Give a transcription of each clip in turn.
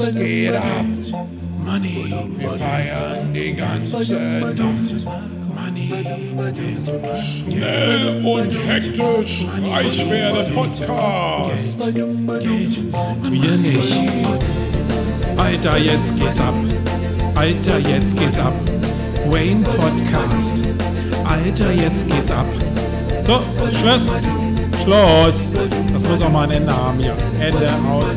es geht ab. Money, wir feiern die ganze Nacht. Money, schnell und hektisch, reich werde Podcast. Sind wir nicht. Alter, jetzt geht's ab. Alter, jetzt geht's ab. Wayne Podcast. Alter, jetzt geht's ab. So, Schluss. Schluss. Das muss auch mal ein Ende haben hier. Ende aus.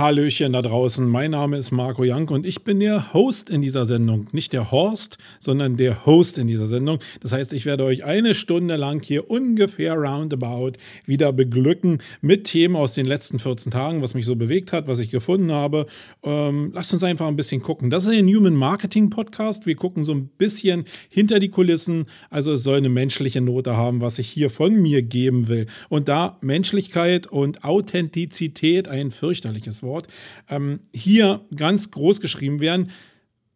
Hallöchen da draußen, mein Name ist Marco Jank und ich bin der Host in dieser Sendung. Nicht der Horst, sondern der Host in dieser Sendung. Das heißt, ich werde euch eine Stunde lang hier ungefähr roundabout wieder beglücken mit Themen aus den letzten 14 Tagen, was mich so bewegt hat, was ich gefunden habe. Ähm, lasst uns einfach ein bisschen gucken. Das ist ein Human Marketing Podcast. Wir gucken so ein bisschen hinter die Kulissen. Also es soll eine menschliche Note haben, was ich hier von mir geben will. Und da Menschlichkeit und Authentizität ein fürchterliches Wort, ähm, hier ganz groß geschrieben werden,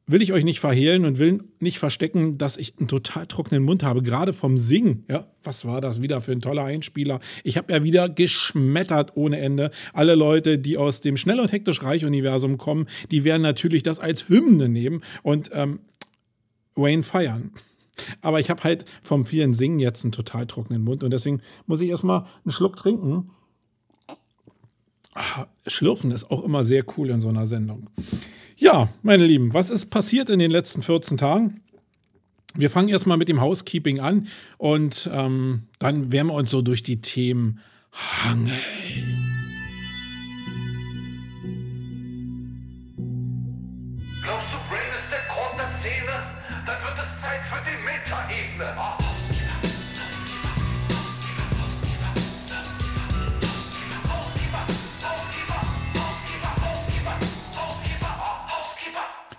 will ich euch nicht verhehlen und will nicht verstecken, dass ich einen total trockenen Mund habe, gerade vom Singen. Ja, was war das wieder für ein toller Einspieler? Ich habe ja wieder geschmettert ohne Ende. Alle Leute, die aus dem Schnell und hektisch Reich-Universum kommen, die werden natürlich das als Hymne nehmen und ähm, Wayne feiern. Aber ich habe halt vom vielen Singen jetzt einen total trockenen Mund und deswegen muss ich erstmal einen Schluck trinken. Schlürfen ist auch immer sehr cool in so einer Sendung. Ja, meine Lieben, was ist passiert in den letzten 14 Tagen? Wir fangen erstmal mit dem Housekeeping an und ähm, dann werden wir uns so durch die Themen hangeln.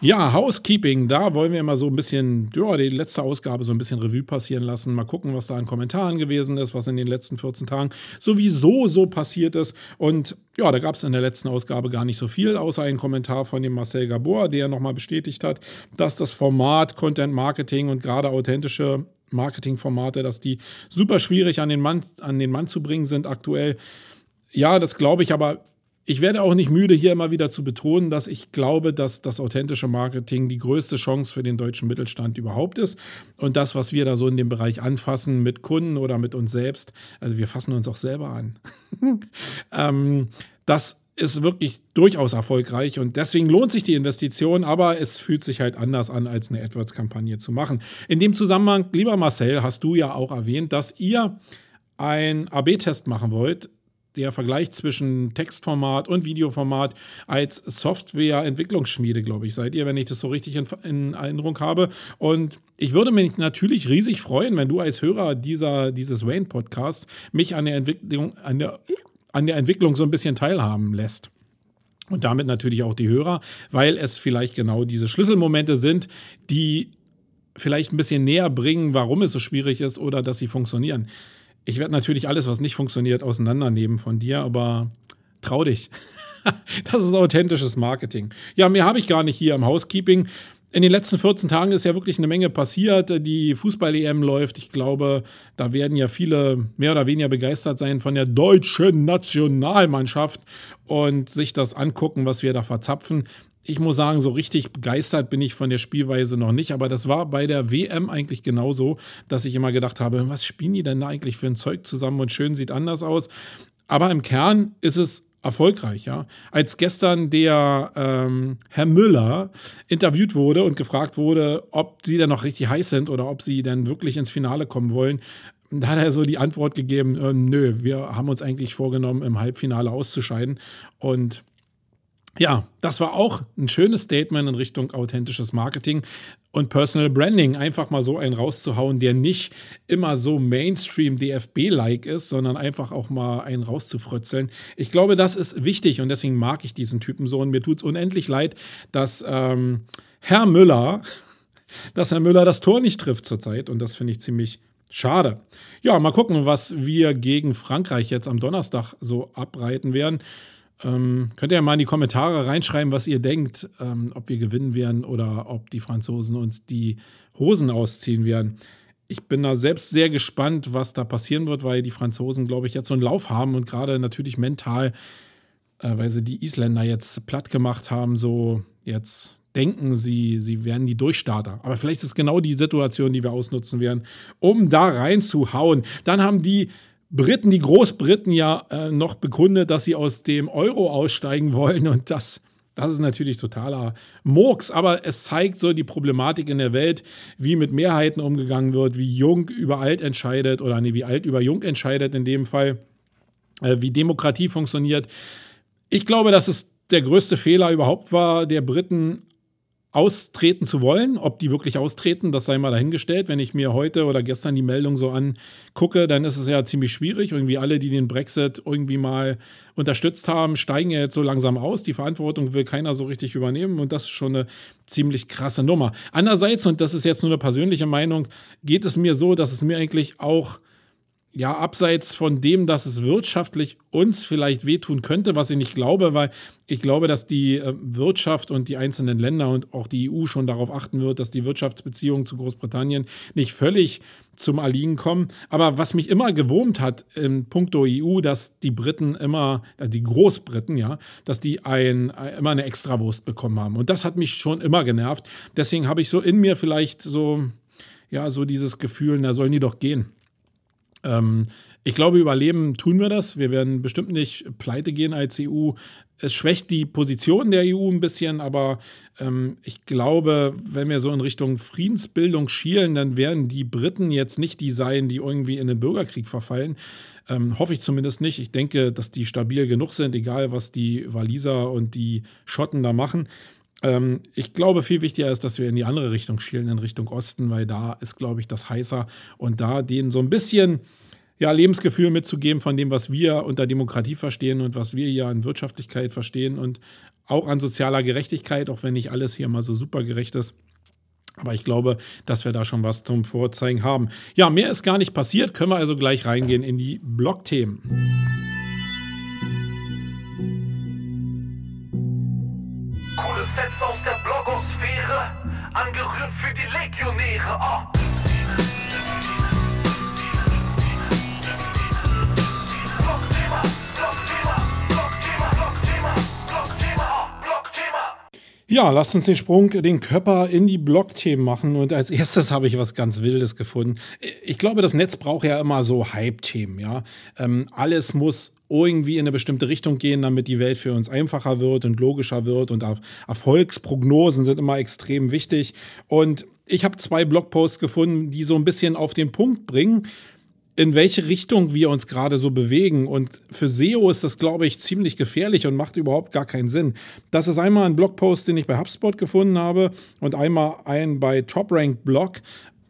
Ja, Housekeeping, da wollen wir mal so ein bisschen, ja, die letzte Ausgabe so ein bisschen Revue passieren lassen. Mal gucken, was da an Kommentaren gewesen ist, was in den letzten 14 Tagen sowieso so passiert ist. Und ja, da gab es in der letzten Ausgabe gar nicht so viel, außer ein Kommentar von dem Marcel Gabor, der nochmal bestätigt hat, dass das Format Content Marketing und gerade authentische Marketingformate, dass die super schwierig an den Mann, an den Mann zu bringen sind aktuell. Ja, das glaube ich, aber ich werde auch nicht müde, hier immer wieder zu betonen, dass ich glaube, dass das authentische Marketing die größte Chance für den deutschen Mittelstand überhaupt ist. Und das, was wir da so in dem Bereich anfassen mit Kunden oder mit uns selbst, also wir fassen uns auch selber an. ähm, das ist wirklich durchaus erfolgreich und deswegen lohnt sich die Investition, aber es fühlt sich halt anders an, als eine AdWords-Kampagne zu machen. In dem Zusammenhang, lieber Marcel, hast du ja auch erwähnt, dass ihr ein AB-Test machen wollt der Vergleich zwischen Textformat und Videoformat als Softwareentwicklungsschmiede, glaube ich, seid ihr, wenn ich das so richtig in, in, Erinnerung habe. Und ich würde mich natürlich riesig freuen, wenn du als Hörer dieser, dieses Wayne-Podcasts mich an der Entwicklung, an der, an der Entwicklung so ein bisschen teilhaben lässt. Und damit natürlich auch die Hörer, weil es vielleicht genau diese Schlüsselmomente sind, die vielleicht ein bisschen näher bringen, warum es so schwierig ist oder dass sie funktionieren. Ich werde natürlich alles, was nicht funktioniert, auseinandernehmen von dir, aber trau dich. das ist authentisches Marketing. Ja, mehr habe ich gar nicht hier im Housekeeping. In den letzten 14 Tagen ist ja wirklich eine Menge passiert. Die Fußball-EM läuft. Ich glaube, da werden ja viele mehr oder weniger begeistert sein von der deutschen Nationalmannschaft und sich das angucken, was wir da verzapfen ich muss sagen, so richtig begeistert bin ich von der Spielweise noch nicht. Aber das war bei der WM eigentlich genauso, dass ich immer gedacht habe, was spielen die denn da eigentlich für ein Zeug zusammen und schön sieht anders aus. Aber im Kern ist es erfolgreich, ja. Als gestern der ähm, Herr Müller interviewt wurde und gefragt wurde, ob sie denn noch richtig heiß sind oder ob sie denn wirklich ins Finale kommen wollen, da hat er so die Antwort gegeben, äh, nö, wir haben uns eigentlich vorgenommen, im Halbfinale auszuscheiden. Und ja, das war auch ein schönes Statement in Richtung authentisches Marketing. und Personal Branding, einfach mal so einen rauszuhauen, der nicht immer so Mainstream DFB-like ist, sondern einfach auch mal einen rauszufrötzeln. Ich glaube, das ist wichtig und deswegen mag ich diesen Typen so und mir tut es unendlich leid, dass ähm, Herr Müller, dass Herr Müller das Tor nicht trifft zurzeit und das finde ich ziemlich Schade. Ja, mal gucken, was wir gegen Frankreich jetzt am Donnerstag so abreiten werden. Ähm, könnt ihr ja mal in die Kommentare reinschreiben, was ihr denkt, ähm, ob wir gewinnen werden oder ob die Franzosen uns die Hosen ausziehen werden. Ich bin da selbst sehr gespannt, was da passieren wird, weil die Franzosen, glaube ich, jetzt so einen Lauf haben und gerade natürlich mental, äh, weil sie die Isländer jetzt platt gemacht haben, so jetzt denken, sie, sie wären die Durchstarter. Aber vielleicht ist genau die Situation, die wir ausnutzen werden, um da reinzuhauen. Dann haben die Briten, die Großbriten ja äh, noch bekundet, dass sie aus dem Euro aussteigen wollen und das. Das ist natürlich totaler Murks, aber es zeigt so die Problematik in der Welt, wie mit Mehrheiten umgegangen wird, wie Jung über Alt entscheidet oder nee, wie Alt über Jung entscheidet in dem Fall, äh, wie Demokratie funktioniert. Ich glaube, dass es der größte Fehler überhaupt war, der Briten austreten zu wollen. Ob die wirklich austreten, das sei mal dahingestellt. Wenn ich mir heute oder gestern die Meldung so angucke, dann ist es ja ziemlich schwierig. Irgendwie alle, die den Brexit irgendwie mal unterstützt haben, steigen ja jetzt so langsam aus. Die Verantwortung will keiner so richtig übernehmen und das ist schon eine ziemlich krasse Nummer. Andererseits, und das ist jetzt nur eine persönliche Meinung, geht es mir so, dass es mir eigentlich auch ja, abseits von dem, dass es wirtschaftlich uns vielleicht wehtun könnte, was ich nicht glaube, weil ich glaube, dass die äh, Wirtschaft und die einzelnen Länder und auch die EU schon darauf achten wird, dass die Wirtschaftsbeziehungen zu Großbritannien nicht völlig zum Erliegen kommen. Aber was mich immer gewurmt hat in puncto EU, dass die Briten immer, äh, die Großbriten, ja, dass die ein, äh, immer eine Extrawurst bekommen haben. Und das hat mich schon immer genervt. Deswegen habe ich so in mir vielleicht so, ja, so dieses Gefühl, da sollen die doch gehen. Ähm, ich glaube, überleben tun wir das. Wir werden bestimmt nicht pleite gehen als EU. Es schwächt die Position der EU ein bisschen, aber ähm, ich glaube, wenn wir so in Richtung Friedensbildung schielen, dann werden die Briten jetzt nicht die sein, die irgendwie in den Bürgerkrieg verfallen. Ähm, hoffe ich zumindest nicht. Ich denke, dass die stabil genug sind, egal was die Waliser und die Schotten da machen. Ähm, ich glaube, viel wichtiger ist, dass wir in die andere Richtung schielen, in Richtung Osten, weil da ist, glaube ich, das heißer und da denen so ein bisschen ja, Lebensgefühl mitzugeben von dem, was wir unter Demokratie verstehen und was wir hier an Wirtschaftlichkeit verstehen und auch an sozialer Gerechtigkeit, auch wenn nicht alles hier mal so super gerecht ist. Aber ich glaube, dass wir da schon was zum Vorzeigen haben. Ja, mehr ist gar nicht passiert. Können wir also gleich reingehen in die Blogthemen. Sets aus der Blogosphäre, angerührt für die Legionäre. Oh. Ja, lasst uns den Sprung, den Körper in die Blogthemen machen. Und als erstes habe ich was ganz Wildes gefunden. Ich glaube, das Netz braucht ja immer so Hype-Themen, ja. Ähm, alles muss irgendwie in eine bestimmte Richtung gehen, damit die Welt für uns einfacher wird und logischer wird. Und Erfolgsprognosen sind immer extrem wichtig. Und ich habe zwei Blogposts gefunden, die so ein bisschen auf den Punkt bringen, in welche Richtung wir uns gerade so bewegen. Und für SEO ist das, glaube ich, ziemlich gefährlich und macht überhaupt gar keinen Sinn. Das ist einmal ein Blogpost, den ich bei HubSpot gefunden habe und einmal ein bei TopRank Blog.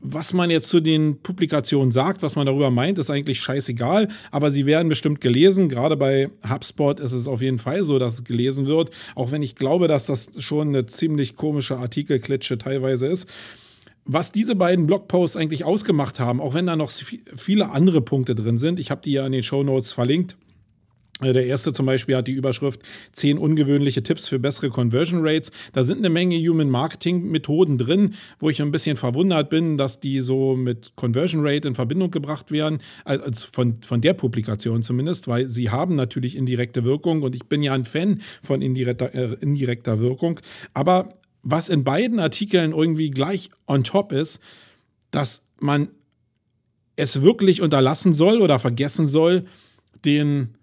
Was man jetzt zu den Publikationen sagt, was man darüber meint, ist eigentlich scheißegal, aber sie werden bestimmt gelesen. Gerade bei HubSpot ist es auf jeden Fall so, dass es gelesen wird, auch wenn ich glaube, dass das schon eine ziemlich komische Artikelklitsche teilweise ist was diese beiden Blogposts eigentlich ausgemacht haben, auch wenn da noch viele andere Punkte drin sind. Ich habe die ja in den Show Notes verlinkt. Äh, Der erste zum Beispiel hat die Überschrift 10 ungewöhnliche Tipps für bessere Conversion Rates. Da sind eine Menge Human Marketing Methoden drin, wo ich ein bisschen verwundert bin, dass die so mit Conversion Rate in Verbindung gebracht werden, also von, von der Publikation zumindest, weil sie haben natürlich indirekte Wirkung und ich bin ja ein Fan von indirekter, äh, indirekter Wirkung. Aber was in beiden Artikeln irgendwie gleich on top ist, dass man es wirklich unterlassen soll oder vergessen soll, den,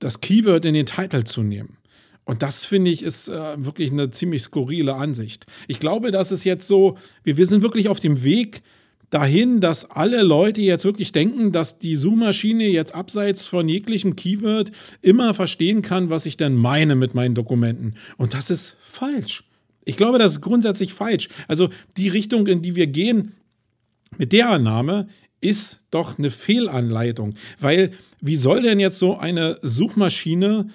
das Keyword in den Titel zu nehmen. Und das finde ich ist äh, wirklich eine ziemlich skurrile Ansicht. Ich glaube, das ist jetzt so, wir, wir sind wirklich auf dem Weg dahin, dass alle Leute jetzt wirklich denken, dass die Suchmaschine jetzt abseits von jeglichem Keyword immer verstehen kann, was ich denn meine mit meinen Dokumenten. Und das ist falsch. Ich glaube, das ist grundsätzlich falsch. Also die Richtung, in die wir gehen, mit der Annahme ist doch eine Fehlanleitung. Weil wie soll denn jetzt so eine Suchmaschine,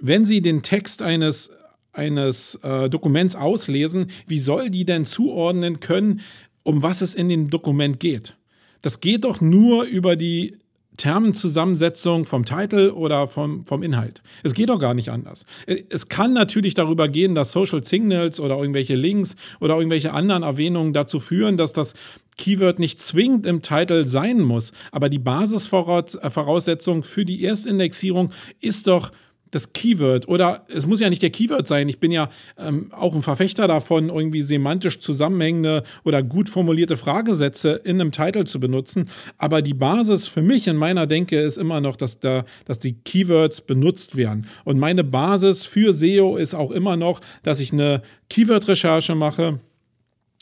wenn sie den Text eines, eines äh, Dokuments auslesen, wie soll die denn zuordnen können, um was es in dem Dokument geht? Das geht doch nur über die Termenzusammensetzung vom Titel oder vom, vom Inhalt. Es geht doch gar nicht anders. Es kann natürlich darüber gehen, dass Social Signals oder irgendwelche Links oder irgendwelche anderen Erwähnungen dazu führen, dass das Keyword nicht zwingend im Titel sein muss. Aber die Basisvoraussetzung für die Erstindexierung ist doch das Keyword oder es muss ja nicht der Keyword sein. Ich bin ja ähm, auch ein Verfechter davon, irgendwie semantisch zusammenhängende oder gut formulierte Fragesätze in einem Titel zu benutzen. Aber die Basis für mich in meiner Denke ist immer noch, dass, da, dass die Keywords benutzt werden. Und meine Basis für SEO ist auch immer noch, dass ich eine Keyword-Recherche mache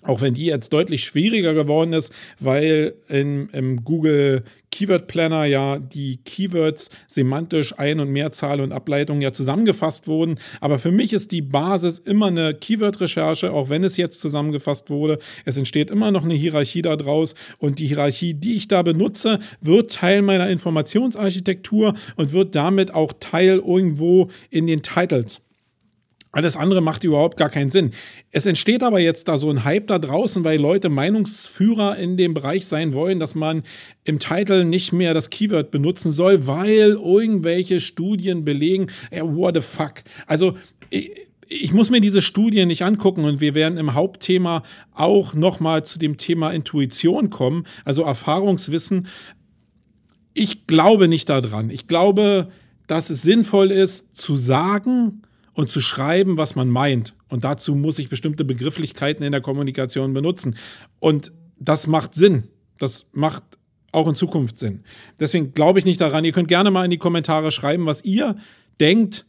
auch wenn die jetzt deutlich schwieriger geworden ist, weil im, im, Google Keyword Planner ja die Keywords semantisch Ein- und Mehrzahl und Ableitung ja zusammengefasst wurden. Aber für mich ist die Basis immer eine Keyword-Recherche, auch wenn es jetzt zusammengefasst wurde. Es entsteht immer noch eine Hierarchie daraus und die Hierarchie, die ich da benutze, wird Teil meiner Informationsarchitektur und wird damit auch Teil irgendwo in den Titles. Alles andere macht überhaupt gar keinen Sinn. Es entsteht aber jetzt da so ein Hype da draußen, weil Leute Meinungsführer in dem Bereich sein wollen, dass man im Titel nicht mehr das Keyword benutzen soll, weil irgendwelche Studien belegen, ja, what the fuck. Also, ich muss mir diese Studien nicht angucken und wir werden im Hauptthema auch nochmal zu dem Thema Intuition kommen, also Erfahrungswissen. Ich glaube nicht daran. Ich glaube, dass es sinnvoll ist zu sagen, und zu schreiben, was man meint. Und dazu muss ich bestimmte Begrifflichkeiten in der Kommunikation benutzen. Und das macht Sinn. Das macht auch in Zukunft Sinn. Deswegen glaube ich nicht daran. Ihr könnt gerne mal in die Kommentare schreiben, was ihr denkt,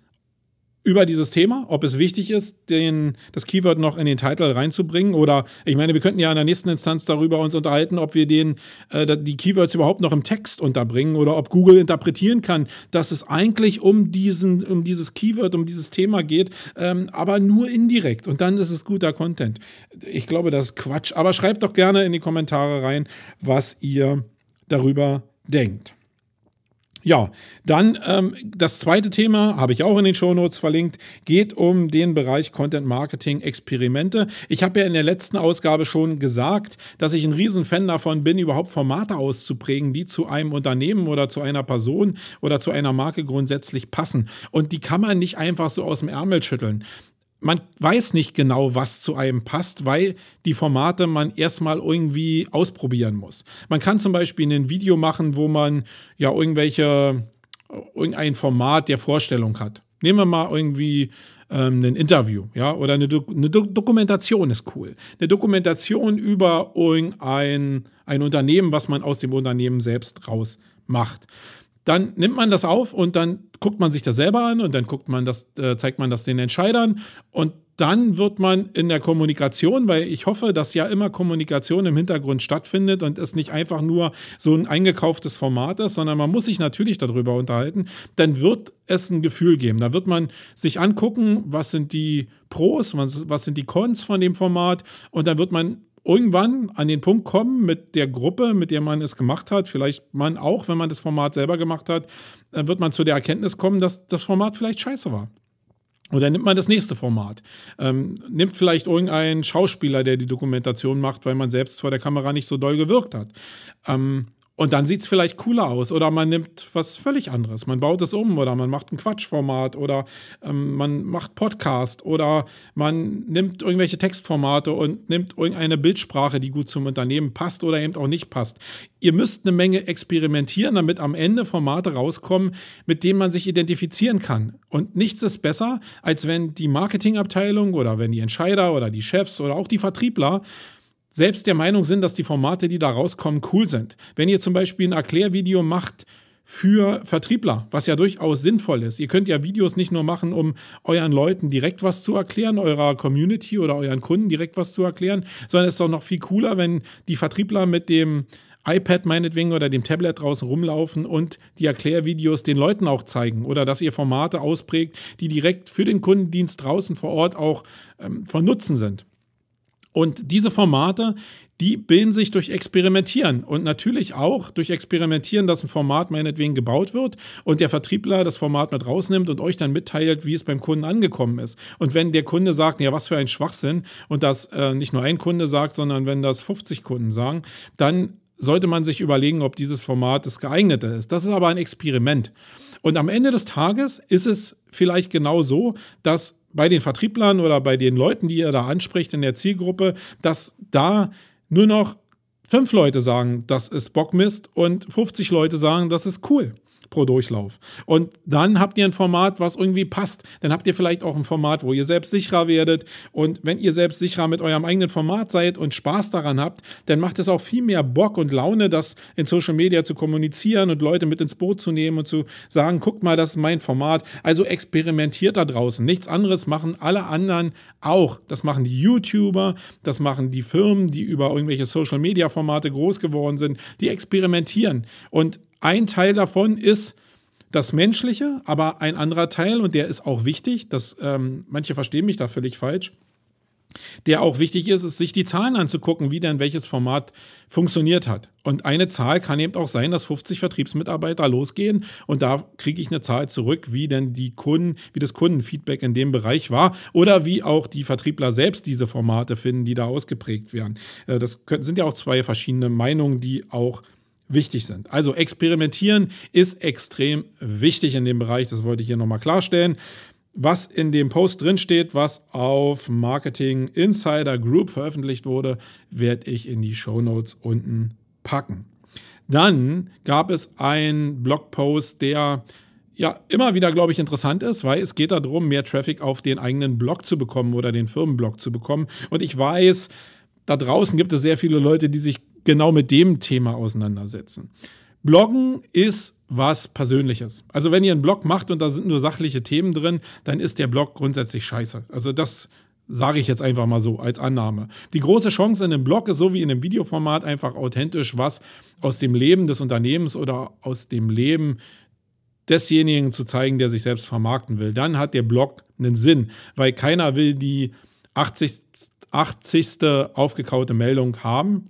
über dieses Thema, ob es wichtig ist, den, das Keyword noch in den Titel reinzubringen oder ich meine, wir könnten ja in der nächsten Instanz darüber uns unterhalten, ob wir den, äh, die Keywords überhaupt noch im Text unterbringen oder ob Google interpretieren kann, dass es eigentlich um, diesen, um dieses Keyword, um dieses Thema geht, ähm, aber nur indirekt und dann ist es guter Content. Ich glaube, das ist Quatsch, aber schreibt doch gerne in die Kommentare rein, was ihr darüber denkt. Ja, dann ähm, das zweite Thema, habe ich auch in den Shownotes verlinkt, geht um den Bereich Content Marketing Experimente. Ich habe ja in der letzten Ausgabe schon gesagt, dass ich ein Riesenfan davon bin, überhaupt Formate auszuprägen, die zu einem Unternehmen oder zu einer Person oder zu einer Marke grundsätzlich passen. Und die kann man nicht einfach so aus dem Ärmel schütteln man weiß nicht genau, was zu einem passt, weil die Formate man erstmal irgendwie ausprobieren muss. Man kann zum Beispiel ein Video machen, wo man ja irgendwelche, irgendein Format der Vorstellung hat. Nehmen wir mal irgendwie ähm, ein Interview, ja, oder eine, Do eine Do Dokumentation ist cool. Eine Dokumentation über irgendein ein Unternehmen, was man aus dem Unternehmen selbst raus macht dann nimmt man das auf und dann guckt man sich das selber an und dann guckt man das, äh, zeigt man das den Entscheidern und dann wird man in der Kommunikation, weil ich hoffe, dass ja immer Kommunikation im Hintergrund stattfindet und es nicht einfach nur so ein eingekauftes Format ist, sondern man muss sich natürlich darüber unterhalten, dann wird es ein Gefühl geben. Da wird man sich angucken, was sind die Pros, was, was sind die Cons von dem Format und dann wird man irgendwann an den Punkt kommen mit der Gruppe, mit der man es gemacht hat, vielleicht man auch, wenn man das Format selber gemacht hat, dann wird man zu der Erkenntnis kommen, dass das Format vielleicht scheiße war. Oder nimmt man das nächste Format. Ähm, nimmt vielleicht irgendeinen Schauspieler, der die Dokumentation macht, weil man selbst vor der Kamera nicht so doll gewirkt hat. Ähm, und dann sieht es vielleicht cooler aus. Oder man nimmt was völlig anderes. Man baut es um oder man macht ein Quatschformat oder ähm, man macht Podcast oder man nimmt irgendwelche Textformate und nimmt irgendeine Bildsprache, die gut zum Unternehmen passt oder eben auch nicht passt. Ihr müsst eine Menge experimentieren, damit am Ende Formate rauskommen, mit denen man sich identifizieren kann. Und nichts ist besser, als wenn die Marketingabteilung oder wenn die Entscheider oder die Chefs oder auch die Vertriebler selbst der Meinung sind, dass die Formate, die da rauskommen, cool sind. Wenn ihr zum Beispiel ein Erklärvideo macht für Vertriebler, was ja durchaus sinnvoll ist. Ihr könnt ja Videos nicht nur machen, um euren Leuten direkt was zu erklären, eurer Community oder euren Kunden direkt was zu erklären, sondern es ist doch noch viel cooler, wenn die Vertriebler mit dem iPad meinetwegen oder dem Tablet draußen rumlaufen und die Erklärvideos den Leuten auch zeigen oder dass ihr Formate ausprägt, die direkt für den Kundendienst draußen vor Ort auch ähm, von Nutzen sind. Und diese Formate, die bilden sich durch Experimentieren und natürlich auch durch Experimentieren, dass ein Format meinetwegen gebaut wird und der Vertriebler das Format mit rausnimmt und euch dann mitteilt, wie es beim Kunden angekommen ist. Und wenn der Kunde sagt, ja, was für ein Schwachsinn und das äh, nicht nur ein Kunde sagt, sondern wenn das 50 Kunden sagen, dann sollte man sich überlegen, ob dieses Format das geeignete ist. Das ist aber ein Experiment. Und am Ende des Tages ist es vielleicht genau so, dass bei den Vertrieblern oder bei den Leuten, die ihr da anspricht in der Zielgruppe, dass da nur noch fünf Leute sagen, das ist Bockmist und 50 Leute sagen, das ist cool pro Durchlauf. Und dann habt ihr ein Format, was irgendwie passt. Dann habt ihr vielleicht auch ein Format, wo ihr selbst sicherer werdet. Und wenn ihr selbst sicherer mit eurem eigenen Format seid und Spaß daran habt, dann macht es auch viel mehr Bock und Laune, das in Social Media zu kommunizieren und Leute mit ins Boot zu nehmen und zu sagen, guckt mal, das ist mein Format. Also experimentiert da draußen. Nichts anderes machen alle anderen auch. Das machen die YouTuber, das machen die Firmen, die über irgendwelche Social Media Formate groß geworden sind. Die experimentieren. Und ein Teil davon ist das Menschliche, aber ein anderer Teil, und der ist auch wichtig, dass ähm, manche verstehen mich da völlig falsch, der auch wichtig ist, ist, sich die Zahlen anzugucken, wie denn welches Format funktioniert hat. Und eine Zahl kann eben auch sein, dass 50 Vertriebsmitarbeiter losgehen und da kriege ich eine Zahl zurück, wie denn die Kunden, wie das Kundenfeedback in dem Bereich war oder wie auch die Vertriebler selbst diese Formate finden, die da ausgeprägt werden. Äh, das sind ja auch zwei verschiedene Meinungen, die auch wichtig sind. Also experimentieren ist extrem wichtig in dem Bereich, das wollte ich hier nochmal klarstellen. Was in dem Post drin steht, was auf Marketing Insider Group veröffentlicht wurde, werde ich in die Show Notes unten packen. Dann gab es einen Blogpost, der ja immer wieder, glaube ich, interessant ist, weil es geht darum, mehr Traffic auf den eigenen Blog zu bekommen oder den Firmenblog zu bekommen. Und ich weiß, da draußen gibt es sehr viele Leute, die sich genau mit dem Thema auseinandersetzen. Bloggen ist was Persönliches. Also wenn ihr einen Blog macht und da sind nur sachliche Themen drin, dann ist der Blog grundsätzlich scheiße. Also das sage ich jetzt einfach mal so als Annahme. Die große Chance in einem Blog ist so wie in einem Videoformat einfach authentisch was aus dem Leben des Unternehmens oder aus dem Leben desjenigen zu zeigen, der sich selbst vermarkten will. Dann hat der Blog einen Sinn, weil keiner will die 80. 80. aufgekaute Meldung haben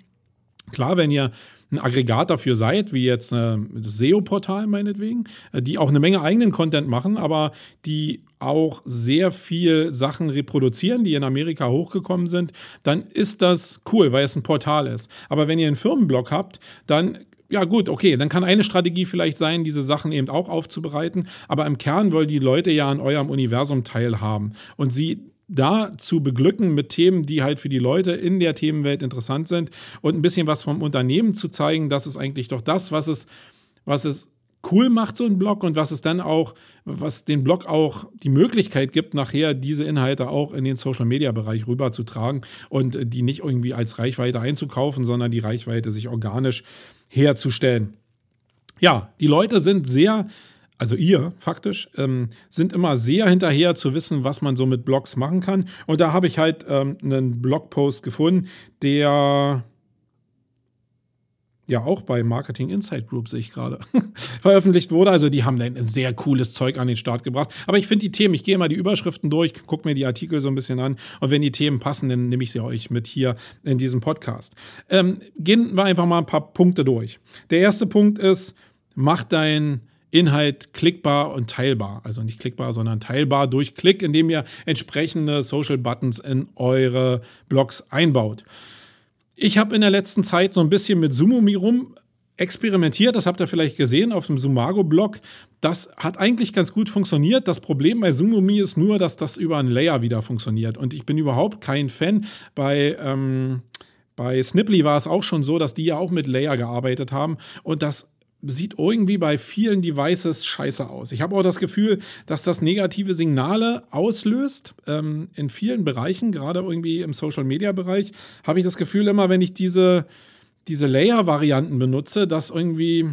Klar, wenn ihr ein Aggregat dafür seid, wie jetzt äh, das SEO-Portal meinetwegen, äh, die auch eine Menge eigenen Content machen, aber die auch sehr viel Sachen reproduzieren, die in Amerika hochgekommen sind, dann ist das cool, weil es ein Portal ist. Aber wenn ihr einen Firmenblog habt, dann ja gut, okay, dann kann eine Strategie vielleicht sein, diese Sachen eben auch aufzubereiten, aber im Kern wollen die Leute ja an eurem Universum teilhaben und sie da zu beglücken mit Themen, die halt für die Leute in der Themenwelt interessant sind und ein bisschen was vom Unternehmen zu zeigen, das ist eigentlich doch das, was es, was es cool macht, so ein Blog und was es dann auch, was den Blog auch die Möglichkeit gibt, nachher diese Inhalte auch in den Social Media Bereich rüberzutragen und die nicht irgendwie als Reichweite einzukaufen, sondern die Reichweite sich organisch herzustellen. Ja, die Leute sind sehr also ihr faktisch, ähm, sind immer sehr hinterher zu wissen, was man so mit Blogs machen kann. Und da habe ich halt ähm, einen Blogpost gefunden, der ja auch bei Marketing Insight Group sehe ich gerade, veröffentlicht wurde. Also die haben ein sehr cooles Zeug an den Start gebracht. Aber ich finde die Themen, ich gehe mal die Überschriften durch, gucke mir die Artikel so ein bisschen an und wenn die Themen passen, dann nehme ich sie euch mit hier in diesem Podcast. Ähm, gehen wir einfach mal ein paar Punkte durch. Der erste Punkt ist, mach dein Inhalt klickbar und teilbar. Also nicht klickbar, sondern teilbar durch Klick, indem ihr entsprechende Social Buttons in eure Blogs einbaut. Ich habe in der letzten Zeit so ein bisschen mit Sumumi rum experimentiert, das habt ihr vielleicht gesehen auf dem Sumago-Blog. Das hat eigentlich ganz gut funktioniert. Das Problem bei Sumumi ist nur, dass das über einen Layer wieder funktioniert. Und ich bin überhaupt kein Fan. Bei, ähm, bei Snipply war es auch schon so, dass die ja auch mit Layer gearbeitet haben. Und das sieht irgendwie bei vielen Devices scheiße aus. Ich habe auch das Gefühl, dass das negative Signale auslöst. Ähm, in vielen Bereichen, gerade irgendwie im Social-Media-Bereich, habe ich das Gefühl immer, wenn ich diese, diese Layer-Varianten benutze, dass irgendwie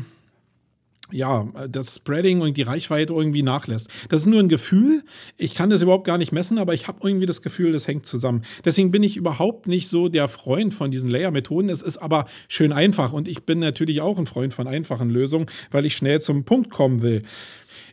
ja, das Spreading und die Reichweite irgendwie nachlässt. Das ist nur ein Gefühl. Ich kann das überhaupt gar nicht messen, aber ich habe irgendwie das Gefühl, das hängt zusammen. Deswegen bin ich überhaupt nicht so der Freund von diesen Layer-Methoden. Es ist aber schön einfach und ich bin natürlich auch ein Freund von einfachen Lösungen, weil ich schnell zum Punkt kommen will.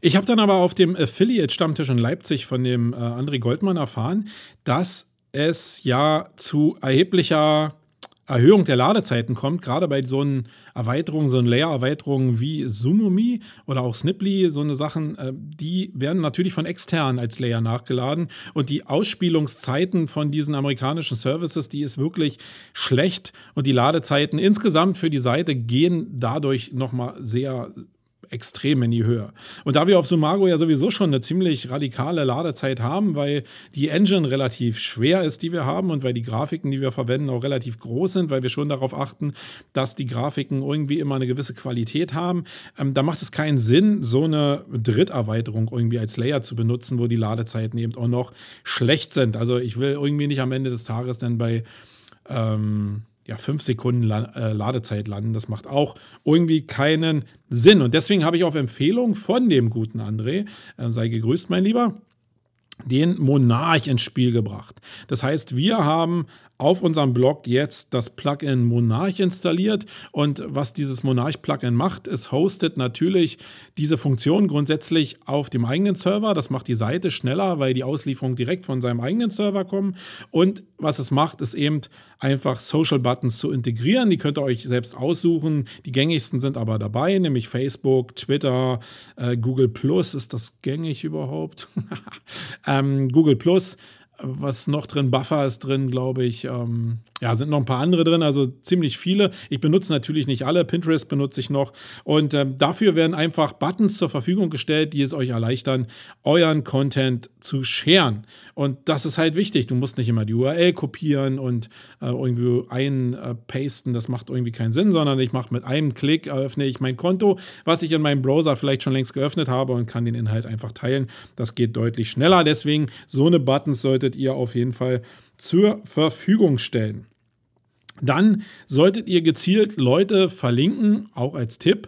Ich habe dann aber auf dem Affiliate-Stammtisch in Leipzig von dem äh, André Goldmann erfahren, dass es ja zu erheblicher Erhöhung der Ladezeiten kommt, gerade bei so einer Erweiterung, so einer Layer-Erweiterung wie Sumomi oder auch Sniply, so eine Sachen, äh, die werden natürlich von extern als Layer nachgeladen. Und die Ausspielungszeiten von diesen amerikanischen Services, die ist wirklich schlecht. Und die Ladezeiten insgesamt für die Seite gehen dadurch nochmal sehr extrem in die Höhe. Und da wir auf Sumago ja sowieso schon eine ziemlich radikale Ladezeit haben, weil die Engine relativ schwer ist, die wir haben und weil die Grafiken, die wir verwenden, auch relativ groß sind, weil wir schon darauf achten, dass die Grafiken irgendwie immer eine gewisse Qualität haben, ähm, da macht es keinen Sinn, so eine Dritterweiterung irgendwie als Layer zu benutzen, wo die Ladezeiten eben auch noch schlecht sind. Also ich will irgendwie nicht am Ende des Tages dann bei ähm, ja, fünf Sekunden äh, Ladezeit landen. Das macht auch irgendwie keinen Sinn. Und deswegen habe ich auf Empfehlung von dem guten André, äh, sei gegrüßt, mein Lieber, den Monarch ins Spiel gebracht. Das heißt, wir haben auf unserem Blog jetzt das Plugin Monarch installiert. Und was dieses Monarch-Plugin macht, es hostet natürlich diese Funktion grundsätzlich auf dem eigenen Server. Das macht die Seite schneller, weil die Auslieferungen direkt von seinem eigenen Server kommen. Und was es macht, ist eben einfach Social Buttons zu integrieren. Die könnt ihr euch selbst aussuchen. Die gängigsten sind aber dabei, nämlich Facebook, Twitter, äh, Google Plus. Ist das gängig überhaupt? ähm, Google Plus was noch drin? Buffer ist drin, glaube ich. Ähm, ja, sind noch ein paar andere drin, also ziemlich viele. Ich benutze natürlich nicht alle. Pinterest benutze ich noch. Und ähm, dafür werden einfach Buttons zur Verfügung gestellt, die es euch erleichtern, euren Content zu scheren. Und das ist halt wichtig. Du musst nicht immer die URL kopieren und äh, irgendwie einpasten. das macht irgendwie keinen Sinn, sondern ich mache mit einem Klick, eröffne ich mein Konto, was ich in meinem Browser vielleicht schon längst geöffnet habe und kann den Inhalt einfach teilen. Das geht deutlich schneller. Deswegen, so eine Buttons solltet ihr auf jeden Fall zur Verfügung stellen. Dann solltet ihr gezielt Leute verlinken, auch als Tipp,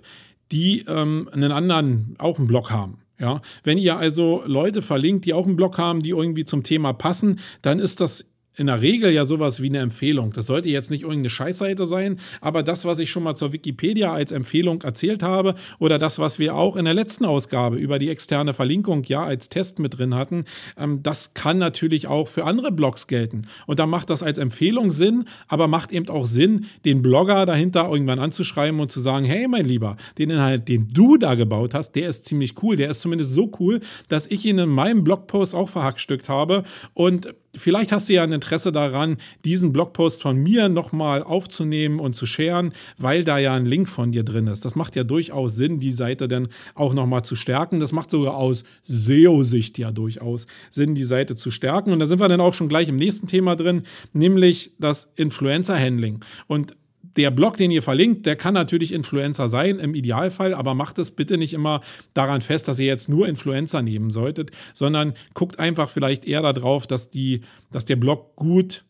die ähm, einen anderen, auch einen Blog haben. Ja, wenn ihr also Leute verlinkt, die auch einen Blog haben, die irgendwie zum Thema passen, dann ist das in der Regel ja sowas wie eine Empfehlung. Das sollte jetzt nicht irgendeine Scheißseite sein, aber das, was ich schon mal zur Wikipedia als Empfehlung erzählt habe oder das, was wir auch in der letzten Ausgabe über die externe Verlinkung ja als Test mit drin hatten, ähm, das kann natürlich auch für andere Blogs gelten. Und da macht das als Empfehlung Sinn, aber macht eben auch Sinn, den Blogger dahinter irgendwann anzuschreiben und zu sagen, hey mein Lieber, den Inhalt, den du da gebaut hast, der ist ziemlich cool, der ist zumindest so cool, dass ich ihn in meinem Blogpost auch verhackstückt habe und Vielleicht hast du ja ein Interesse daran, diesen Blogpost von mir nochmal aufzunehmen und zu sharen, weil da ja ein Link von dir drin ist. Das macht ja durchaus Sinn, die Seite dann auch nochmal zu stärken. Das macht sogar aus SEO-Sicht ja durchaus Sinn, die Seite zu stärken. Und da sind wir dann auch schon gleich im nächsten Thema drin, nämlich das Influencer-Handling. Und der Blog, den ihr verlinkt, der kann natürlich Influencer sein im Idealfall, aber macht es bitte nicht immer daran fest, dass ihr jetzt nur Influencer nehmen solltet, sondern guckt einfach vielleicht eher darauf, dass, die, dass der Blog gut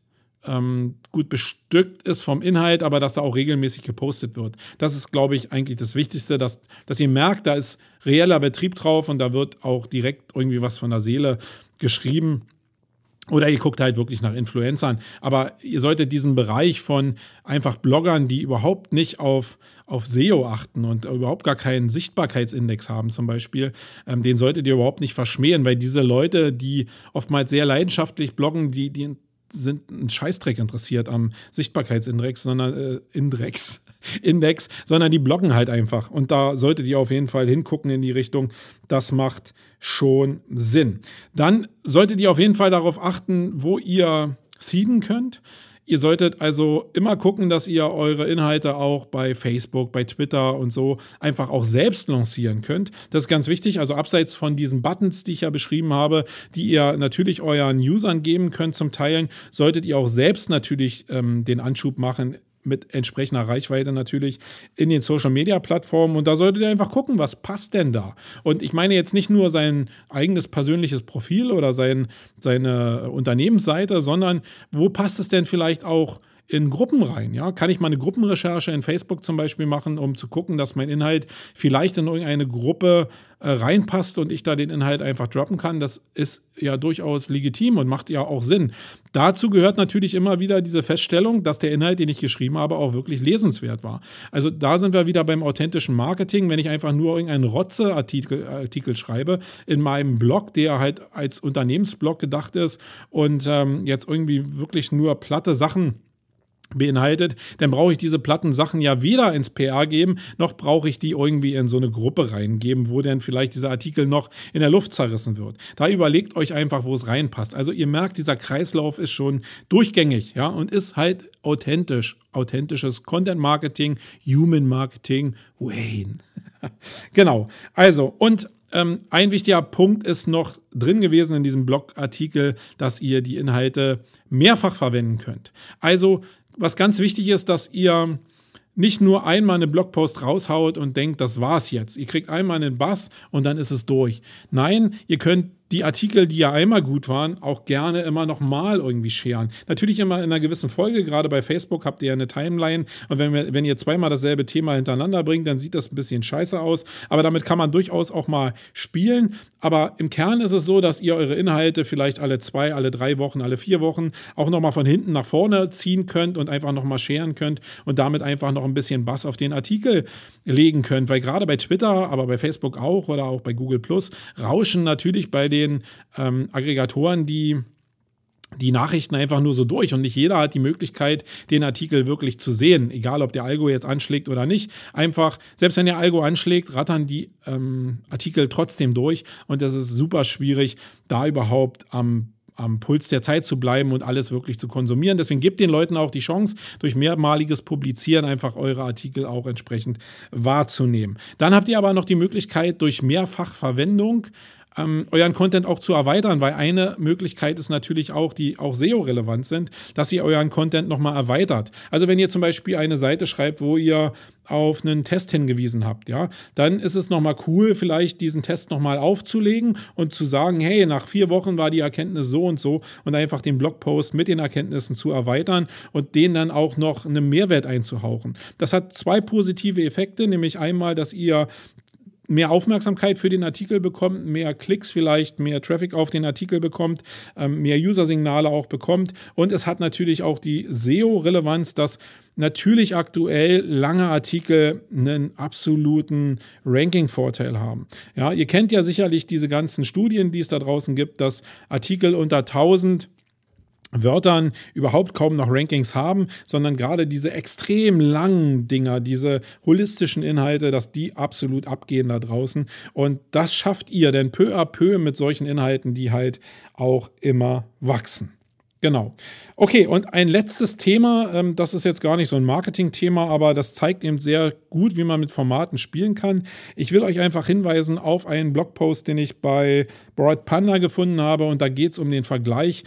ähm, gut bestückt ist vom Inhalt, aber dass da auch regelmäßig gepostet wird. Das ist, glaube ich, eigentlich das Wichtigste, dass, dass ihr merkt, da ist reeller Betrieb drauf und da wird auch direkt irgendwie was von der Seele geschrieben. Oder ihr guckt halt wirklich nach Influencern. Aber ihr solltet diesen Bereich von einfach Bloggern, die überhaupt nicht auf, auf SEO achten und überhaupt gar keinen Sichtbarkeitsindex haben, zum Beispiel, ähm, den solltet ihr überhaupt nicht verschmähen, weil diese Leute, die oftmals sehr leidenschaftlich bloggen, die, die sind einen Scheißdreck interessiert am Sichtbarkeitsindex, sondern äh, Index. Index, sondern die bloggen halt einfach. Und da solltet ihr auf jeden Fall hingucken in die Richtung. Das macht schon Sinn. Dann solltet ihr auf jeden Fall darauf achten, wo ihr seeden könnt. Ihr solltet also immer gucken, dass ihr eure Inhalte auch bei Facebook, bei Twitter und so einfach auch selbst lancieren könnt. Das ist ganz wichtig. Also abseits von diesen Buttons, die ich ja beschrieben habe, die ihr natürlich euren Usern geben könnt zum Teilen, solltet ihr auch selbst natürlich ähm, den Anschub machen, mit entsprechender Reichweite natürlich in den Social Media Plattformen. Und da solltet ihr einfach gucken, was passt denn da? Und ich meine jetzt nicht nur sein eigenes persönliches Profil oder sein, seine Unternehmensseite, sondern wo passt es denn vielleicht auch in Gruppen rein. Ja? Kann ich mal eine Gruppenrecherche in Facebook zum Beispiel machen, um zu gucken, dass mein Inhalt vielleicht in irgendeine Gruppe äh, reinpasst und ich da den Inhalt einfach droppen kann? Das ist ja durchaus legitim und macht ja auch Sinn. Dazu gehört natürlich immer wieder diese Feststellung, dass der Inhalt, den ich geschrieben habe, auch wirklich lesenswert war. Also da sind wir wieder beim authentischen Marketing. Wenn ich einfach nur irgendeinen Rotze-Artikel Artikel schreibe in meinem Blog, der halt als Unternehmensblog gedacht ist und ähm, jetzt irgendwie wirklich nur platte Sachen beinhaltet, dann brauche ich diese platten Sachen ja weder ins PR geben, noch brauche ich die irgendwie in so eine Gruppe reingeben, wo dann vielleicht dieser Artikel noch in der Luft zerrissen wird. Da überlegt euch einfach, wo es reinpasst. Also ihr merkt, dieser Kreislauf ist schon durchgängig, ja, und ist halt authentisch. Authentisches Content Marketing, Human Marketing, Wayne. genau. Also, und ähm, ein wichtiger Punkt ist noch drin gewesen in diesem Blogartikel, dass ihr die Inhalte mehrfach verwenden könnt. Also was ganz wichtig ist, dass ihr nicht nur einmal einen Blogpost raushaut und denkt, das war's jetzt. Ihr kriegt einmal einen Bass und dann ist es durch. Nein, ihr könnt die Artikel, die ja einmal gut waren, auch gerne immer noch mal irgendwie scheren. Natürlich immer in einer gewissen Folge, gerade bei Facebook habt ihr ja eine Timeline und wenn, wir, wenn ihr zweimal dasselbe Thema hintereinander bringt, dann sieht das ein bisschen scheiße aus, aber damit kann man durchaus auch mal spielen. Aber im Kern ist es so, dass ihr eure Inhalte vielleicht alle zwei, alle drei Wochen, alle vier Wochen auch nochmal von hinten nach vorne ziehen könnt und einfach nochmal scheren könnt und damit einfach noch ein bisschen Bass auf den Artikel legen könnt, weil gerade bei Twitter, aber bei Facebook auch oder auch bei Google Plus rauschen natürlich bei den den ähm, Aggregatoren die die Nachrichten einfach nur so durch und nicht jeder hat die Möglichkeit, den Artikel wirklich zu sehen, egal ob der Algo jetzt anschlägt oder nicht. Einfach, selbst wenn der Algo anschlägt, rattern die ähm, Artikel trotzdem durch und das ist super schwierig, da überhaupt am am Puls der Zeit zu bleiben und alles wirklich zu konsumieren. Deswegen gebt den Leuten auch die Chance, durch mehrmaliges Publizieren einfach eure Artikel auch entsprechend wahrzunehmen. Dann habt ihr aber noch die Möglichkeit, durch Mehrfachverwendung ähm, euren Content auch zu erweitern, weil eine Möglichkeit ist natürlich auch, die auch SEO-relevant sind, dass ihr euren Content nochmal erweitert. Also wenn ihr zum Beispiel eine Seite schreibt, wo ihr auf einen Test hingewiesen habt, ja, dann ist es nochmal cool, vielleicht diesen Test nochmal aufzulegen und zu sagen, hey, nach vier Wochen war die Erkenntnis so und so und einfach den Blogpost mit den Erkenntnissen zu erweitern und denen dann auch noch einen Mehrwert einzuhauchen. Das hat zwei positive Effekte, nämlich einmal, dass ihr mehr Aufmerksamkeit für den Artikel bekommt, mehr Klicks vielleicht, mehr Traffic auf den Artikel bekommt, ähm, mehr User-Signale auch bekommt. Und es hat natürlich auch die SEO-Relevanz, dass natürlich aktuell lange Artikel einen absoluten Ranking-Vorteil haben. Ja, ihr kennt ja sicherlich diese ganzen Studien, die es da draußen gibt, dass Artikel unter 1000 Wörtern überhaupt kaum noch Rankings haben, sondern gerade diese extrem langen Dinger, diese holistischen Inhalte, dass die absolut abgehen da draußen. Und das schafft ihr denn peu à peu mit solchen Inhalten, die halt auch immer wachsen. Genau. Okay, und ein letztes Thema, ähm, das ist jetzt gar nicht so ein Marketing-Thema, aber das zeigt eben sehr gut, wie man mit Formaten spielen kann. Ich will euch einfach hinweisen auf einen Blogpost, den ich bei Broad Panda gefunden habe und da geht es um den Vergleich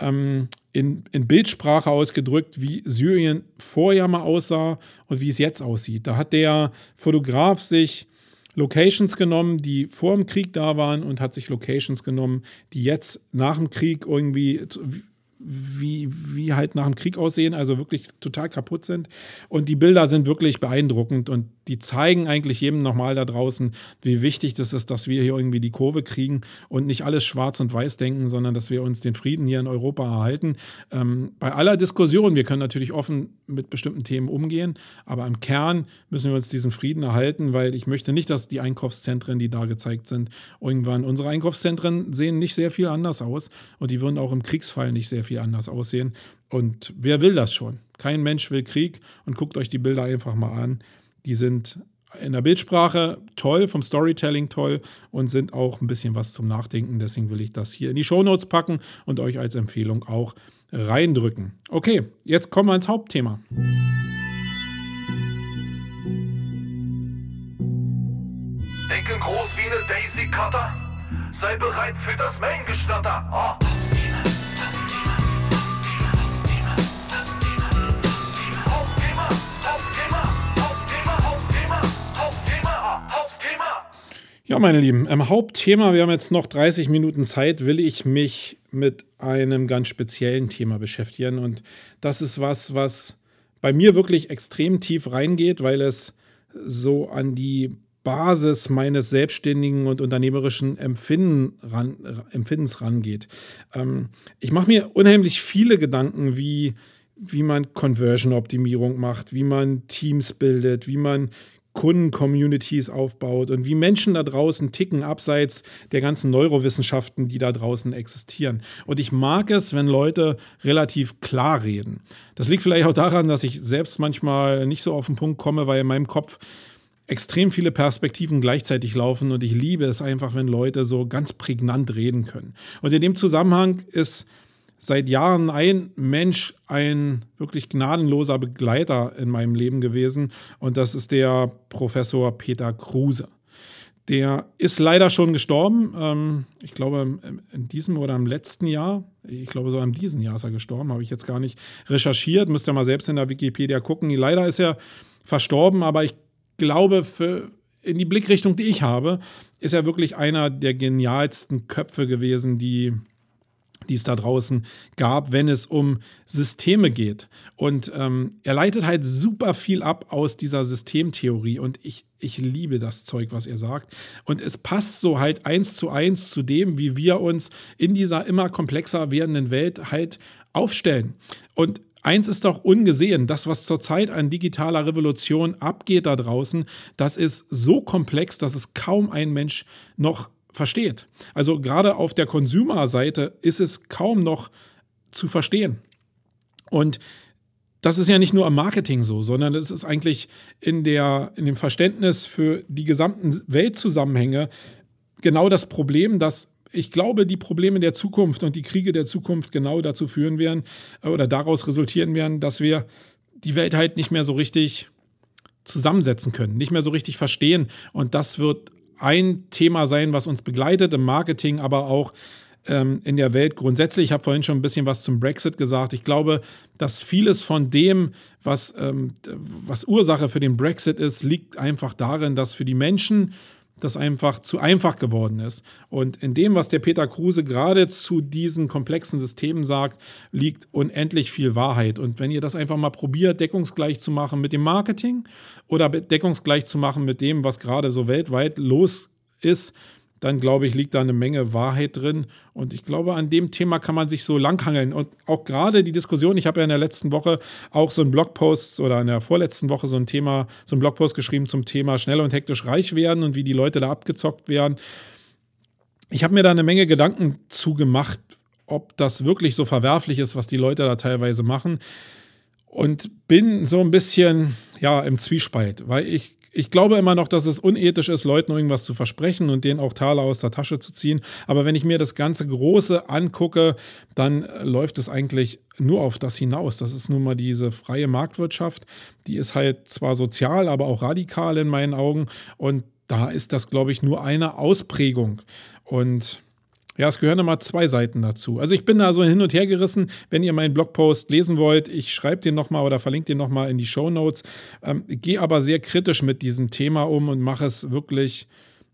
ähm, in, in Bildsprache ausgedrückt, wie Syrien vorher mal aussah und wie es jetzt aussieht. Da hat der Fotograf sich Locations genommen, die vor dem Krieg da waren und hat sich Locations genommen, die jetzt nach dem Krieg irgendwie wie, wie halt nach dem Krieg aussehen, also wirklich total kaputt sind. Und die Bilder sind wirklich beeindruckend und die zeigen eigentlich jedem nochmal da draußen, wie wichtig das ist, dass wir hier irgendwie die Kurve kriegen und nicht alles schwarz und weiß denken, sondern dass wir uns den Frieden hier in Europa erhalten. Ähm, bei aller Diskussion, wir können natürlich offen mit bestimmten Themen umgehen, aber im Kern müssen wir uns diesen Frieden erhalten, weil ich möchte nicht, dass die Einkaufszentren, die da gezeigt sind, irgendwann, unsere Einkaufszentren sehen nicht sehr viel anders aus und die würden auch im Kriegsfall nicht sehr viel anders aussehen. Und wer will das schon? Kein Mensch will Krieg und guckt euch die Bilder einfach mal an. Die sind in der Bildsprache toll, vom Storytelling toll und sind auch ein bisschen was zum Nachdenken. Deswegen will ich das hier in die Shownotes packen und euch als Empfehlung auch reindrücken. Okay, jetzt kommen wir ins Hauptthema. Denke groß wie eine Daisy Cutter. Sei bereit für das Main-Geschnatter. Ah. Ja, meine Lieben, im Hauptthema, wir haben jetzt noch 30 Minuten Zeit, will ich mich mit einem ganz speziellen Thema beschäftigen. Und das ist was, was bei mir wirklich extrem tief reingeht, weil es so an die Basis meines selbstständigen und unternehmerischen Empfinden ran, Empfindens rangeht. Ähm, ich mache mir unheimlich viele Gedanken, wie, wie man Conversion-Optimierung macht, wie man Teams bildet, wie man Kunden-Communities aufbaut und wie Menschen da draußen ticken, abseits der ganzen Neurowissenschaften, die da draußen existieren. Und ich mag es, wenn Leute relativ klar reden. Das liegt vielleicht auch daran, dass ich selbst manchmal nicht so auf den Punkt komme, weil in meinem Kopf extrem viele Perspektiven gleichzeitig laufen und ich liebe es einfach, wenn Leute so ganz prägnant reden können. Und in dem Zusammenhang ist seit Jahren ein Mensch ein wirklich gnadenloser Begleiter in meinem Leben gewesen und das ist der Professor Peter Kruse. Der ist leider schon gestorben. Ähm, ich glaube, in diesem oder im letzten Jahr. Ich glaube, so in diesem Jahr ist er gestorben. Habe ich jetzt gar nicht recherchiert. Müsst ihr mal selbst in der Wikipedia gucken. Leider ist er verstorben, aber ich glaube, für, in die Blickrichtung, die ich habe, ist er wirklich einer der genialsten Köpfe gewesen, die, die es da draußen gab, wenn es um Systeme geht. Und ähm, er leitet halt super viel ab aus dieser Systemtheorie und ich, ich liebe das Zeug, was er sagt. Und es passt so halt eins zu eins zu dem, wie wir uns in dieser immer komplexer werdenden Welt halt aufstellen. Und Eins ist doch ungesehen, das, was zurzeit an digitaler Revolution abgeht da draußen, das ist so komplex, dass es kaum ein Mensch noch versteht. Also gerade auf der Consumer-Seite ist es kaum noch zu verstehen. Und das ist ja nicht nur im Marketing so, sondern es ist eigentlich in, der, in dem Verständnis für die gesamten Weltzusammenhänge genau das Problem, dass ich glaube, die Probleme der Zukunft und die Kriege der Zukunft genau dazu führen werden äh, oder daraus resultieren werden, dass wir die Welt halt nicht mehr so richtig zusammensetzen können, nicht mehr so richtig verstehen. Und das wird ein Thema sein, was uns begleitet im Marketing, aber auch ähm, in der Welt grundsätzlich. Ich habe vorhin schon ein bisschen was zum Brexit gesagt. Ich glaube, dass vieles von dem, was, ähm, was Ursache für den Brexit ist, liegt einfach darin, dass für die Menschen das einfach zu einfach geworden ist. Und in dem, was der Peter Kruse gerade zu diesen komplexen Systemen sagt, liegt unendlich viel Wahrheit. Und wenn ihr das einfach mal probiert, deckungsgleich zu machen mit dem Marketing oder deckungsgleich zu machen mit dem, was gerade so weltweit los ist, dann glaube ich, liegt da eine Menge Wahrheit drin. Und ich glaube, an dem Thema kann man sich so langhangeln. Und auch gerade die Diskussion, ich habe ja in der letzten Woche auch so einen Blogpost oder in der vorletzten Woche so ein Thema, so einen Blogpost geschrieben zum Thema schnell und hektisch reich werden und wie die Leute da abgezockt werden. Ich habe mir da eine Menge Gedanken zugemacht, ob das wirklich so verwerflich ist, was die Leute da teilweise machen. Und bin so ein bisschen, ja, im Zwiespalt, weil ich ich glaube immer noch, dass es unethisch ist, Leuten irgendwas zu versprechen und denen auch Taler aus der Tasche zu ziehen. Aber wenn ich mir das ganze Große angucke, dann äh, läuft es eigentlich nur auf das hinaus. Das ist nun mal diese freie Marktwirtschaft. Die ist halt zwar sozial, aber auch radikal in meinen Augen. Und da ist das, glaube ich, nur eine Ausprägung. Und ja, es gehören immer zwei Seiten dazu. Also ich bin da so hin und her gerissen. Wenn ihr meinen Blogpost lesen wollt, ich schreibe den nochmal oder verlinke den nochmal in die Show Notes. Ähm, Gehe aber sehr kritisch mit diesem Thema um und mache es wirklich,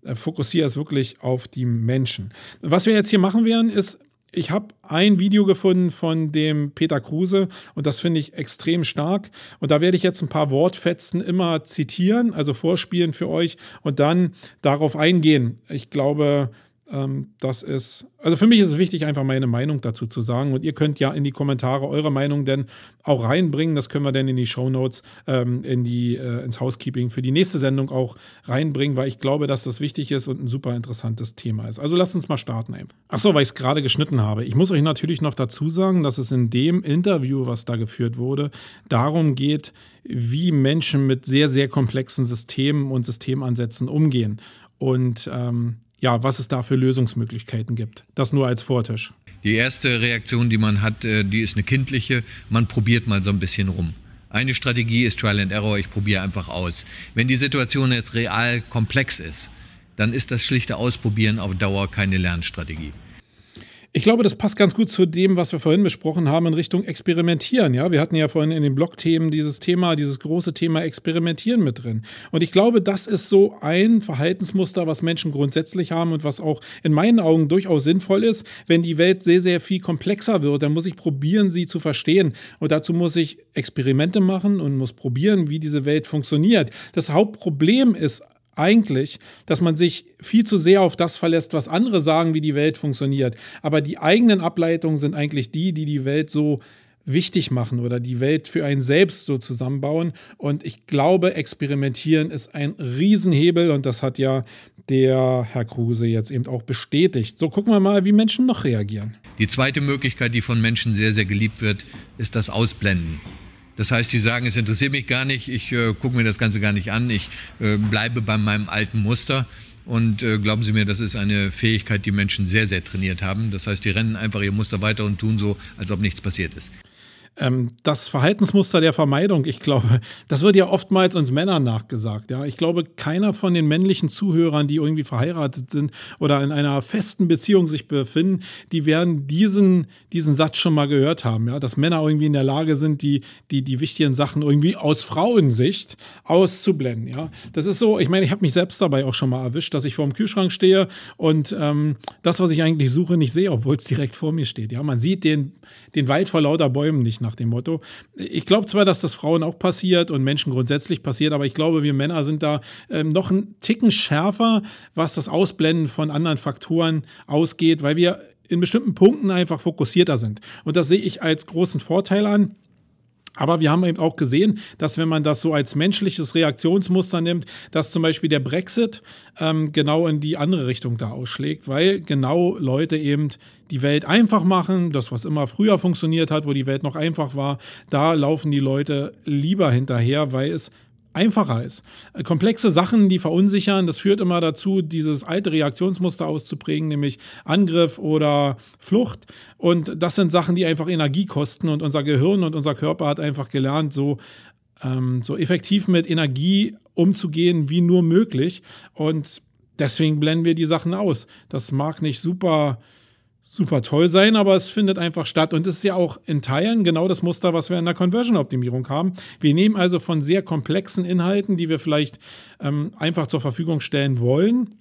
äh, fokussiere es wirklich auf die Menschen. Was wir jetzt hier machen werden, ist ich habe ein Video gefunden von dem Peter Kruse und das finde ich extrem stark. Und da werde ich jetzt ein paar Wortfetzen immer zitieren, also vorspielen für euch und dann darauf eingehen. Ich glaube, ähm, das ist, also für mich ist es wichtig, einfach meine Meinung dazu zu sagen. Und ihr könnt ja in die Kommentare eure Meinung denn auch reinbringen. Das können wir dann in die Show Notes, ähm, in die, äh, ins Housekeeping für die nächste Sendung auch reinbringen, weil ich glaube, dass das wichtig ist und ein super interessantes Thema ist. Also lasst uns mal starten einfach. Achso, weil ich es gerade geschnitten habe. Ich muss euch natürlich noch dazu sagen, dass es in dem Interview, was da geführt wurde, darum geht, wie Menschen mit sehr, sehr komplexen Systemen und Systemansätzen umgehen. Und ähm, ja, was es da für Lösungsmöglichkeiten gibt. Das nur als Vortisch. Die erste Reaktion, die man hat, äh, die ist eine kindliche. Man probiert mal so ein bisschen rum. Eine Strategie ist Trial and Error, ich probiere einfach aus. Wenn die Situation jetzt real komplex ist, dann ist das schlichte Ausprobieren auf Dauer keine Lernstrategie. Ich glaube, das passt ganz gut zu dem, was wir vorhin besprochen haben in Richtung Experimentieren. Ja, wir hatten ja vorhin in den Blogthemen dieses Thema, dieses große Thema Experimentieren mit drin. Und ich glaube, das ist so ein Verhaltensmuster, was Menschen grundsätzlich haben und was auch in meinen Augen durchaus sinnvoll ist. Wenn die Welt sehr, sehr viel komplexer wird, dann muss ich probieren, sie zu verstehen. Und dazu muss ich Experimente machen und muss probieren, wie diese Welt funktioniert. Das Hauptproblem ist eigentlich, dass man sich viel zu sehr auf das verlässt, was andere sagen, wie die Welt funktioniert. Aber die eigenen Ableitungen sind eigentlich die, die die Welt so wichtig machen oder die Welt für einen selbst so zusammenbauen. Und ich glaube, experimentieren ist ein Riesenhebel und das hat ja der Herr Kruse jetzt eben auch bestätigt. So gucken wir mal, wie Menschen noch reagieren. Die zweite Möglichkeit, die von Menschen sehr, sehr geliebt wird, ist das Ausblenden. Das heißt, die sagen, es interessiert mich gar nicht, ich äh, gucke mir das Ganze gar nicht an, ich äh, bleibe bei meinem alten Muster. Und äh, glauben Sie mir, das ist eine Fähigkeit, die Menschen sehr, sehr trainiert haben. Das heißt, die rennen einfach ihr Muster weiter und tun so, als ob nichts passiert ist. Ähm, das Verhaltensmuster der Vermeidung, ich glaube, das wird ja oftmals uns Männern nachgesagt. Ja, ich glaube, keiner von den männlichen Zuhörern, die irgendwie verheiratet sind oder in einer festen Beziehung sich befinden, die werden diesen, diesen Satz schon mal gehört haben. Ja, dass Männer irgendwie in der Lage sind, die, die, die wichtigen Sachen irgendwie aus Frauensicht auszublenden. Ja, das ist so, ich meine, ich habe mich selbst dabei auch schon mal erwischt, dass ich vor dem Kühlschrank stehe und ähm, das, was ich eigentlich suche, nicht sehe, obwohl es direkt vor mir steht. Ja, man sieht den, den Wald vor lauter Bäumen nicht nach dem Motto. Ich glaube zwar, dass das Frauen auch passiert und Menschen grundsätzlich passiert, aber ich glaube, wir Männer sind da ähm, noch einen Ticken schärfer, was das Ausblenden von anderen Faktoren ausgeht, weil wir in bestimmten Punkten einfach fokussierter sind. Und das sehe ich als großen Vorteil an. Aber wir haben eben auch gesehen, dass wenn man das so als menschliches Reaktionsmuster nimmt, dass zum Beispiel der Brexit ähm, genau in die andere Richtung da ausschlägt, weil genau Leute eben die Welt einfach machen, das, was immer früher funktioniert hat, wo die Welt noch einfach war, da laufen die Leute lieber hinterher, weil es einfacher ist. Komplexe Sachen, die verunsichern, das führt immer dazu, dieses alte Reaktionsmuster auszuprägen, nämlich Angriff oder Flucht. Und das sind Sachen, die einfach Energie kosten und unser Gehirn und unser Körper hat einfach gelernt, so, ähm, so effektiv mit Energie umzugehen wie nur möglich. Und deswegen blenden wir die Sachen aus. Das mag nicht super super toll sein, aber es findet einfach statt. Und es ist ja auch in Teilen genau das Muster, was wir in der Conversion-Optimierung haben. Wir nehmen also von sehr komplexen Inhalten, die wir vielleicht ähm, einfach zur Verfügung stellen wollen,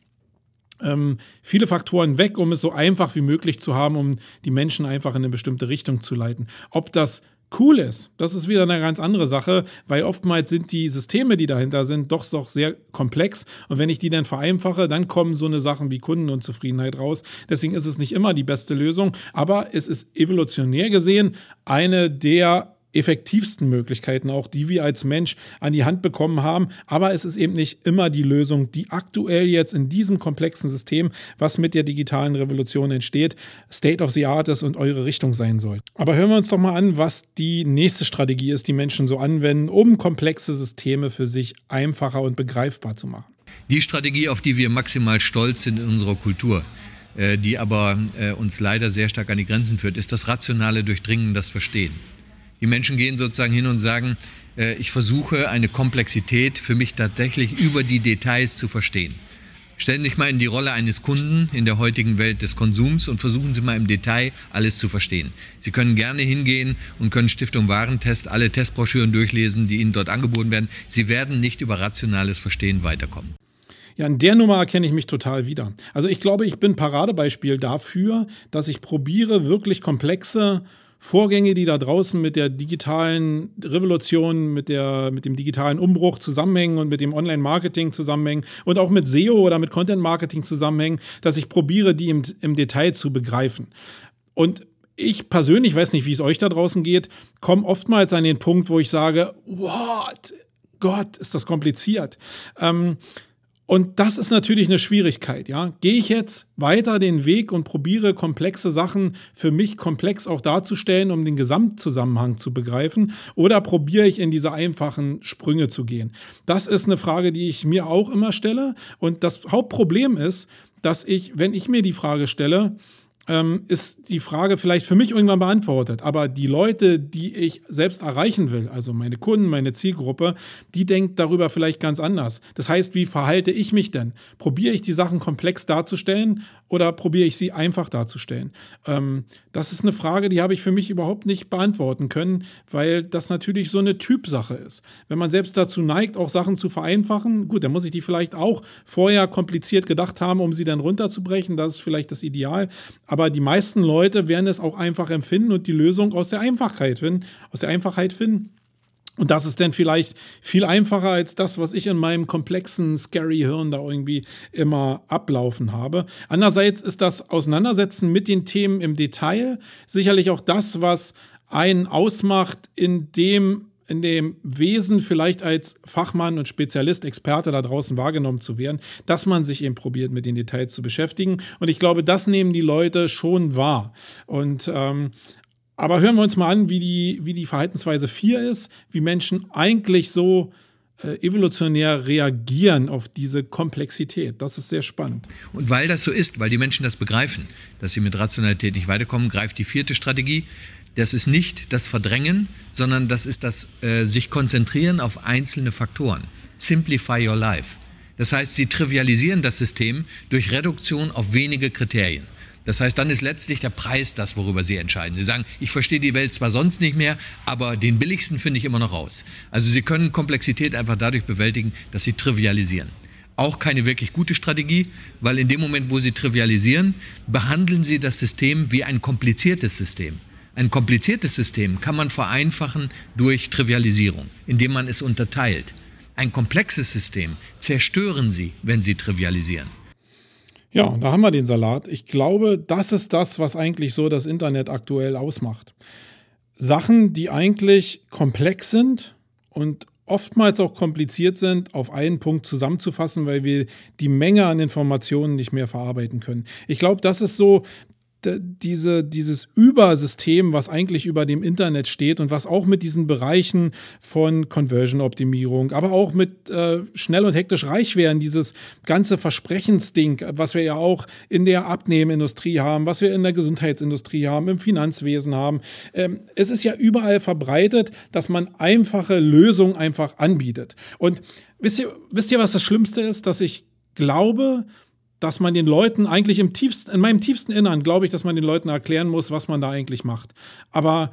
ähm, viele Faktoren weg, um es so einfach wie möglich zu haben, um die Menschen einfach in eine bestimmte Richtung zu leiten. Ob das cool ist, das ist wieder eine ganz andere Sache, weil oftmals sind die Systeme, die dahinter sind, doch doch sehr komplex. Und wenn ich die dann vereinfache, dann kommen so eine Sachen wie Kundenunzufriedenheit raus. Deswegen ist es nicht immer die beste Lösung, aber es ist evolutionär gesehen eine der effektivsten Möglichkeiten auch, die wir als Mensch an die Hand bekommen haben. Aber es ist eben nicht immer die Lösung, die aktuell jetzt in diesem komplexen System, was mit der digitalen Revolution entsteht, State of the Art ist und eure Richtung sein soll. Aber hören wir uns doch mal an, was die nächste Strategie ist, die Menschen so anwenden, um komplexe Systeme für sich einfacher und begreifbar zu machen. Die Strategie, auf die wir maximal stolz sind in unserer Kultur, äh, die aber äh, uns leider sehr stark an die Grenzen führt, ist das rationale Durchdringen, das Verstehen. Die Menschen gehen sozusagen hin und sagen, äh, ich versuche eine Komplexität für mich tatsächlich über die Details zu verstehen. Stellen Sie sich mal in die Rolle eines Kunden in der heutigen Welt des Konsums und versuchen Sie mal im Detail alles zu verstehen. Sie können gerne hingehen und können Stiftung Warentest alle Testbroschüren durchlesen, die Ihnen dort angeboten werden. Sie werden nicht über rationales Verstehen weiterkommen. Ja, in der Nummer erkenne ich mich total wieder. Also ich glaube, ich bin Paradebeispiel dafür, dass ich probiere, wirklich komplexe Vorgänge, die da draußen mit der digitalen Revolution, mit, der, mit dem digitalen Umbruch zusammenhängen und mit dem Online-Marketing zusammenhängen und auch mit SEO oder mit Content-Marketing zusammenhängen, dass ich probiere, die im, im Detail zu begreifen. Und ich persönlich, weiß nicht, wie es euch da draußen geht, komme oftmals an den Punkt, wo ich sage, what? Gott, ist das kompliziert. Ähm, und das ist natürlich eine Schwierigkeit, ja. Gehe ich jetzt weiter den Weg und probiere komplexe Sachen für mich komplex auch darzustellen, um den Gesamtzusammenhang zu begreifen, oder probiere ich in diese einfachen Sprünge zu gehen? Das ist eine Frage, die ich mir auch immer stelle. Und das Hauptproblem ist, dass ich, wenn ich mir die Frage stelle, ähm, ist die Frage vielleicht für mich irgendwann beantwortet. Aber die Leute, die ich selbst erreichen will, also meine Kunden, meine Zielgruppe, die denkt darüber vielleicht ganz anders. Das heißt, wie verhalte ich mich denn? Probiere ich die Sachen komplex darzustellen oder probiere ich sie einfach darzustellen? Ähm, das ist eine Frage, die habe ich für mich überhaupt nicht beantworten können, weil das natürlich so eine Typsache ist. Wenn man selbst dazu neigt, auch Sachen zu vereinfachen, gut, dann muss ich die vielleicht auch vorher kompliziert gedacht haben, um sie dann runterzubrechen. Das ist vielleicht das Ideal. Die meisten Leute werden es auch einfach empfinden und die Lösung aus der Einfachheit finden, aus der Einfachheit finden. Und das ist dann vielleicht viel einfacher als das, was ich in meinem komplexen, scary Hirn da irgendwie immer ablaufen habe. Andererseits ist das Auseinandersetzen mit den Themen im Detail sicherlich auch das, was einen ausmacht, in dem in dem Wesen vielleicht als Fachmann und Spezialist, Experte da draußen wahrgenommen zu werden, dass man sich eben probiert, mit den Details zu beschäftigen. Und ich glaube, das nehmen die Leute schon wahr. Und ähm, aber hören wir uns mal an, wie die, wie die Verhaltensweise 4 ist, wie Menschen eigentlich so äh, evolutionär reagieren auf diese Komplexität. Das ist sehr spannend. Und weil das so ist, weil die Menschen das begreifen, dass sie mit Rationalität nicht weiterkommen, greift die vierte Strategie. Das ist nicht das Verdrängen, sondern das ist das äh, sich konzentrieren auf einzelne Faktoren. Simplify your life. Das heißt, sie trivialisieren das System durch Reduktion auf wenige Kriterien. Das heißt, dann ist letztlich der Preis das, worüber Sie entscheiden. Sie sagen, ich verstehe die Welt zwar sonst nicht mehr, aber den billigsten finde ich immer noch raus. Also Sie können Komplexität einfach dadurch bewältigen, dass Sie trivialisieren. Auch keine wirklich gute Strategie, weil in dem Moment, wo Sie trivialisieren, behandeln Sie das System wie ein kompliziertes System. Ein kompliziertes System kann man vereinfachen durch Trivialisierung, indem man es unterteilt. Ein komplexes System zerstören Sie, wenn Sie trivialisieren. Ja, da haben wir den Salat. Ich glaube, das ist das, was eigentlich so das Internet aktuell ausmacht. Sachen, die eigentlich komplex sind und oftmals auch kompliziert sind, auf einen Punkt zusammenzufassen, weil wir die Menge an Informationen nicht mehr verarbeiten können. Ich glaube, das ist so diese, dieses Übersystem, was eigentlich über dem Internet steht und was auch mit diesen Bereichen von Conversion-Optimierung, aber auch mit äh, schnell und hektisch reich werden, dieses ganze Versprechensding, was wir ja auch in der Abnehmindustrie haben, was wir in der Gesundheitsindustrie haben, im Finanzwesen haben. Ähm, es ist ja überall verbreitet, dass man einfache Lösungen einfach anbietet. Und wisst ihr, wisst ihr, was das Schlimmste ist? Dass ich glaube, dass man den Leuten eigentlich im tiefsten, in meinem tiefsten Innern glaube ich, dass man den Leuten erklären muss, was man da eigentlich macht. Aber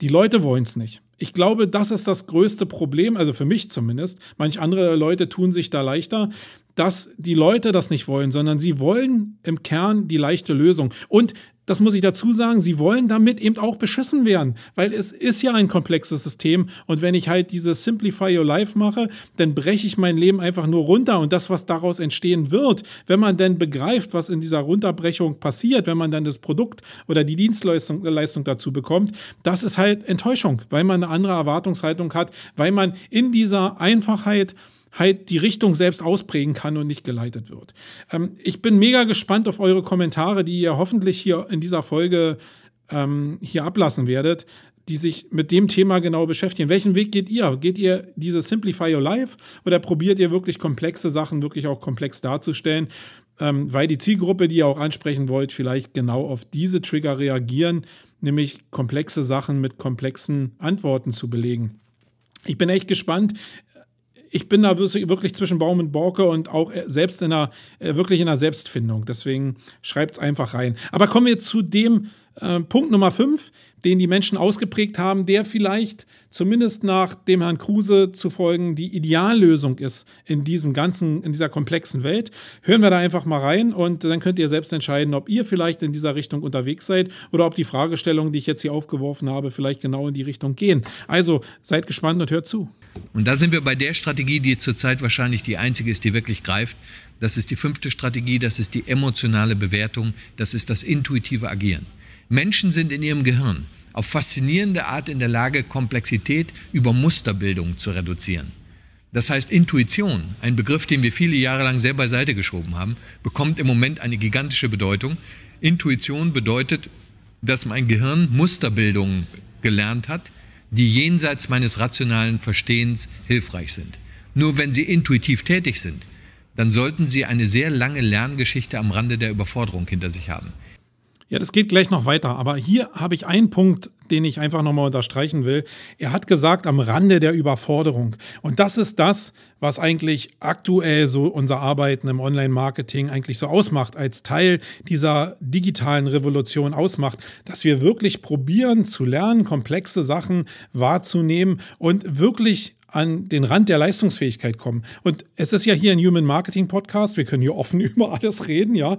die Leute wollen es nicht. Ich glaube, das ist das größte Problem, also für mich zumindest. Manch andere Leute tun sich da leichter, dass die Leute das nicht wollen, sondern sie wollen im Kern die leichte Lösung. Und das muss ich dazu sagen, sie wollen damit eben auch beschissen werden, weil es ist ja ein komplexes System. Und wenn ich halt dieses Simplify Your Life mache, dann breche ich mein Leben einfach nur runter. Und das, was daraus entstehen wird, wenn man denn begreift, was in dieser Runterbrechung passiert, wenn man dann das Produkt oder die Dienstleistung Leistung dazu bekommt, das ist halt Enttäuschung, weil man eine andere Erwartungshaltung hat, weil man in dieser Einfachheit halt die Richtung selbst ausprägen kann und nicht geleitet wird. Ähm, ich bin mega gespannt auf eure Kommentare, die ihr hoffentlich hier in dieser Folge ähm, hier ablassen werdet, die sich mit dem Thema genau beschäftigen. Welchen Weg geht ihr? Geht ihr diese Simplify Your Life oder probiert ihr wirklich komplexe Sachen wirklich auch komplex darzustellen? Ähm, weil die Zielgruppe, die ihr auch ansprechen wollt, vielleicht genau auf diese Trigger reagieren, nämlich komplexe Sachen mit komplexen Antworten zu belegen. Ich bin echt gespannt ich bin da wirklich zwischen Baum und Borke und auch äh, selbst in einer, äh, wirklich in einer Selbstfindung. Deswegen schreibt es einfach rein. Aber kommen wir zu dem äh, Punkt Nummer 5, den die Menschen ausgeprägt haben, der vielleicht zumindest nach dem Herrn Kruse zu folgen die Ideallösung ist in diesem ganzen, in dieser komplexen Welt. Hören wir da einfach mal rein und dann könnt ihr selbst entscheiden, ob ihr vielleicht in dieser Richtung unterwegs seid oder ob die Fragestellungen, die ich jetzt hier aufgeworfen habe, vielleicht genau in die Richtung gehen. Also seid gespannt und hört zu. Und da sind wir bei der Strategie, die zurzeit wahrscheinlich die einzige ist, die wirklich greift. Das ist die fünfte Strategie, das ist die emotionale Bewertung, das ist das intuitive Agieren. Menschen sind in ihrem Gehirn auf faszinierende Art in der Lage, Komplexität über Musterbildung zu reduzieren. Das heißt, Intuition, ein Begriff, den wir viele Jahre lang sehr beiseite geschoben haben, bekommt im Moment eine gigantische Bedeutung. Intuition bedeutet, dass mein Gehirn Musterbildung gelernt hat, die jenseits meines rationalen Verstehens hilfreich sind. Nur wenn Sie intuitiv tätig sind, dann sollten Sie eine sehr lange Lerngeschichte am Rande der Überforderung hinter sich haben. Ja, das geht gleich noch weiter. Aber hier habe ich einen Punkt, den ich einfach nochmal unterstreichen will. Er hat gesagt, am Rande der Überforderung. Und das ist das, was eigentlich aktuell so unser Arbeiten im Online-Marketing eigentlich so ausmacht, als Teil dieser digitalen Revolution ausmacht, dass wir wirklich probieren zu lernen, komplexe Sachen wahrzunehmen und wirklich an den Rand der Leistungsfähigkeit kommen. Und es ist ja hier ein Human Marketing Podcast. Wir können hier offen über alles reden, ja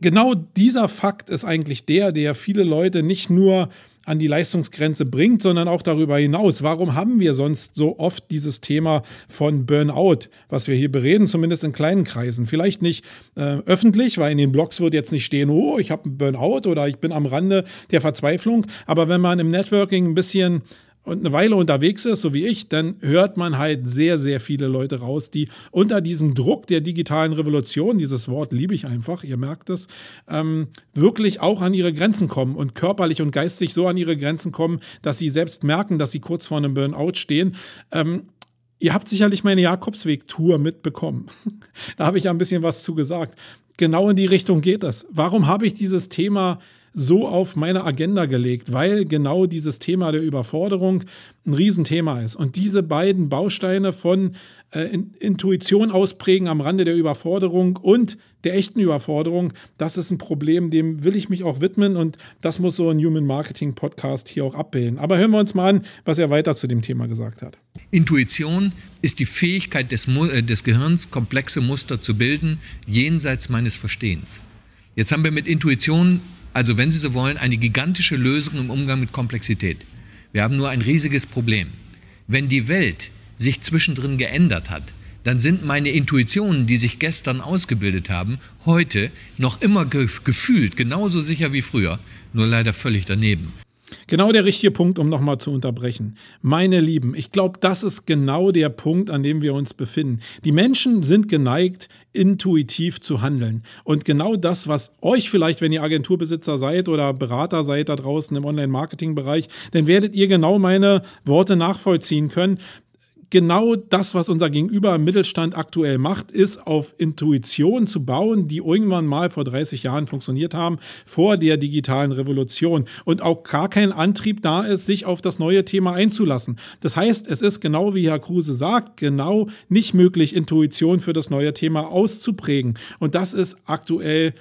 genau dieser Fakt ist eigentlich der, der viele Leute nicht nur an die Leistungsgrenze bringt, sondern auch darüber hinaus. Warum haben wir sonst so oft dieses Thema von Burnout, was wir hier bereden, zumindest in kleinen Kreisen? Vielleicht nicht äh, öffentlich, weil in den Blogs wird jetzt nicht stehen, oh, ich habe einen Burnout oder ich bin am Rande der Verzweiflung. Aber wenn man im Networking ein bisschen und eine Weile unterwegs ist, so wie ich, dann hört man halt sehr, sehr viele Leute raus, die unter diesem Druck der digitalen Revolution, dieses Wort liebe ich einfach, ihr merkt es, ähm, wirklich auch an ihre Grenzen kommen und körperlich und geistig so an ihre Grenzen kommen, dass sie selbst merken, dass sie kurz vor einem Burnout stehen. Ähm, Ihr habt sicherlich meine Jakobsweg-Tour mitbekommen. da habe ich ja ein bisschen was zu gesagt. Genau in die Richtung geht das. Warum habe ich dieses Thema so auf meine Agenda gelegt, weil genau dieses Thema der Überforderung ein Riesenthema ist. Und diese beiden Bausteine von äh, Intuition ausprägen am Rande der Überforderung und der echten Überforderung, das ist ein Problem, dem will ich mich auch widmen und das muss so ein Human Marketing Podcast hier auch abbilden. Aber hören wir uns mal an, was er weiter zu dem Thema gesagt hat. Intuition ist die Fähigkeit des, äh, des Gehirns, komplexe Muster zu bilden, jenseits meines Verstehens. Jetzt haben wir mit Intuition also, wenn Sie so wollen, eine gigantische Lösung im Umgang mit Komplexität. Wir haben nur ein riesiges Problem. Wenn die Welt sich zwischendrin geändert hat, dann sind meine Intuitionen, die sich gestern ausgebildet haben, heute noch immer ge gefühlt genauso sicher wie früher, nur leider völlig daneben. Genau der richtige Punkt, um nochmal zu unterbrechen. Meine Lieben, ich glaube, das ist genau der Punkt, an dem wir uns befinden. Die Menschen sind geneigt, intuitiv zu handeln. Und genau das, was euch vielleicht, wenn ihr Agenturbesitzer seid oder Berater seid da draußen im Online-Marketing-Bereich, dann werdet ihr genau meine Worte nachvollziehen können genau das, was unser Gegenüber im Mittelstand aktuell macht, ist auf Intuition zu bauen, die irgendwann mal vor 30 Jahren funktioniert haben, vor der digitalen Revolution. Und auch gar kein Antrieb da ist, sich auf das neue Thema einzulassen. Das heißt, es ist genau wie Herr Kruse sagt, genau nicht möglich, Intuition für das neue Thema auszuprägen. Und das ist aktuell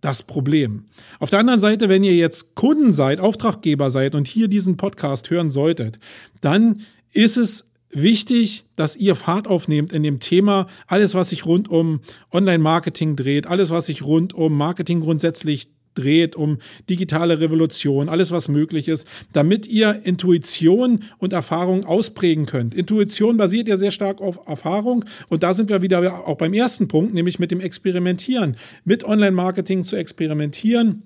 das Problem. Auf der anderen Seite, wenn ihr jetzt Kunden seid, Auftraggeber seid und hier diesen Podcast hören solltet, dann ist es wichtig, dass ihr Fahrt aufnehmt in dem Thema, alles, was sich rund um Online-Marketing dreht, alles, was sich rund um Marketing grundsätzlich dreht, um digitale Revolution, alles, was möglich ist, damit ihr Intuition und Erfahrung ausprägen könnt. Intuition basiert ja sehr stark auf Erfahrung und da sind wir wieder auch beim ersten Punkt, nämlich mit dem Experimentieren, mit Online-Marketing zu experimentieren.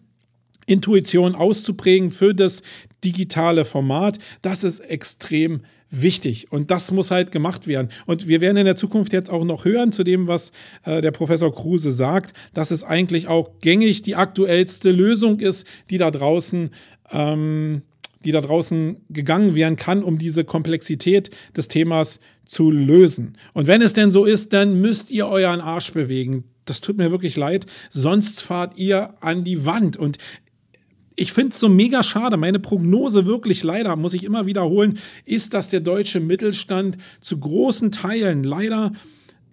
Intuition auszuprägen für das digitale Format, das ist extrem wichtig wichtig und das muss halt gemacht werden. Und wir werden in der Zukunft jetzt auch noch hören zu dem, was äh, der Professor Kruse sagt, dass es eigentlich auch gängig die aktuellste Lösung ist, die da draußen ähm, die da draußen gegangen werden kann, um diese Komplexität des Themas zu lösen. Und wenn es denn so ist, dann müsst ihr euren Arsch bewegen. Das tut mir wirklich leid. Sonst fahrt ihr an die Wand. Und ich finde es so mega schade. Meine Prognose wirklich leider, muss ich immer wiederholen, ist, dass der deutsche Mittelstand zu großen Teilen leider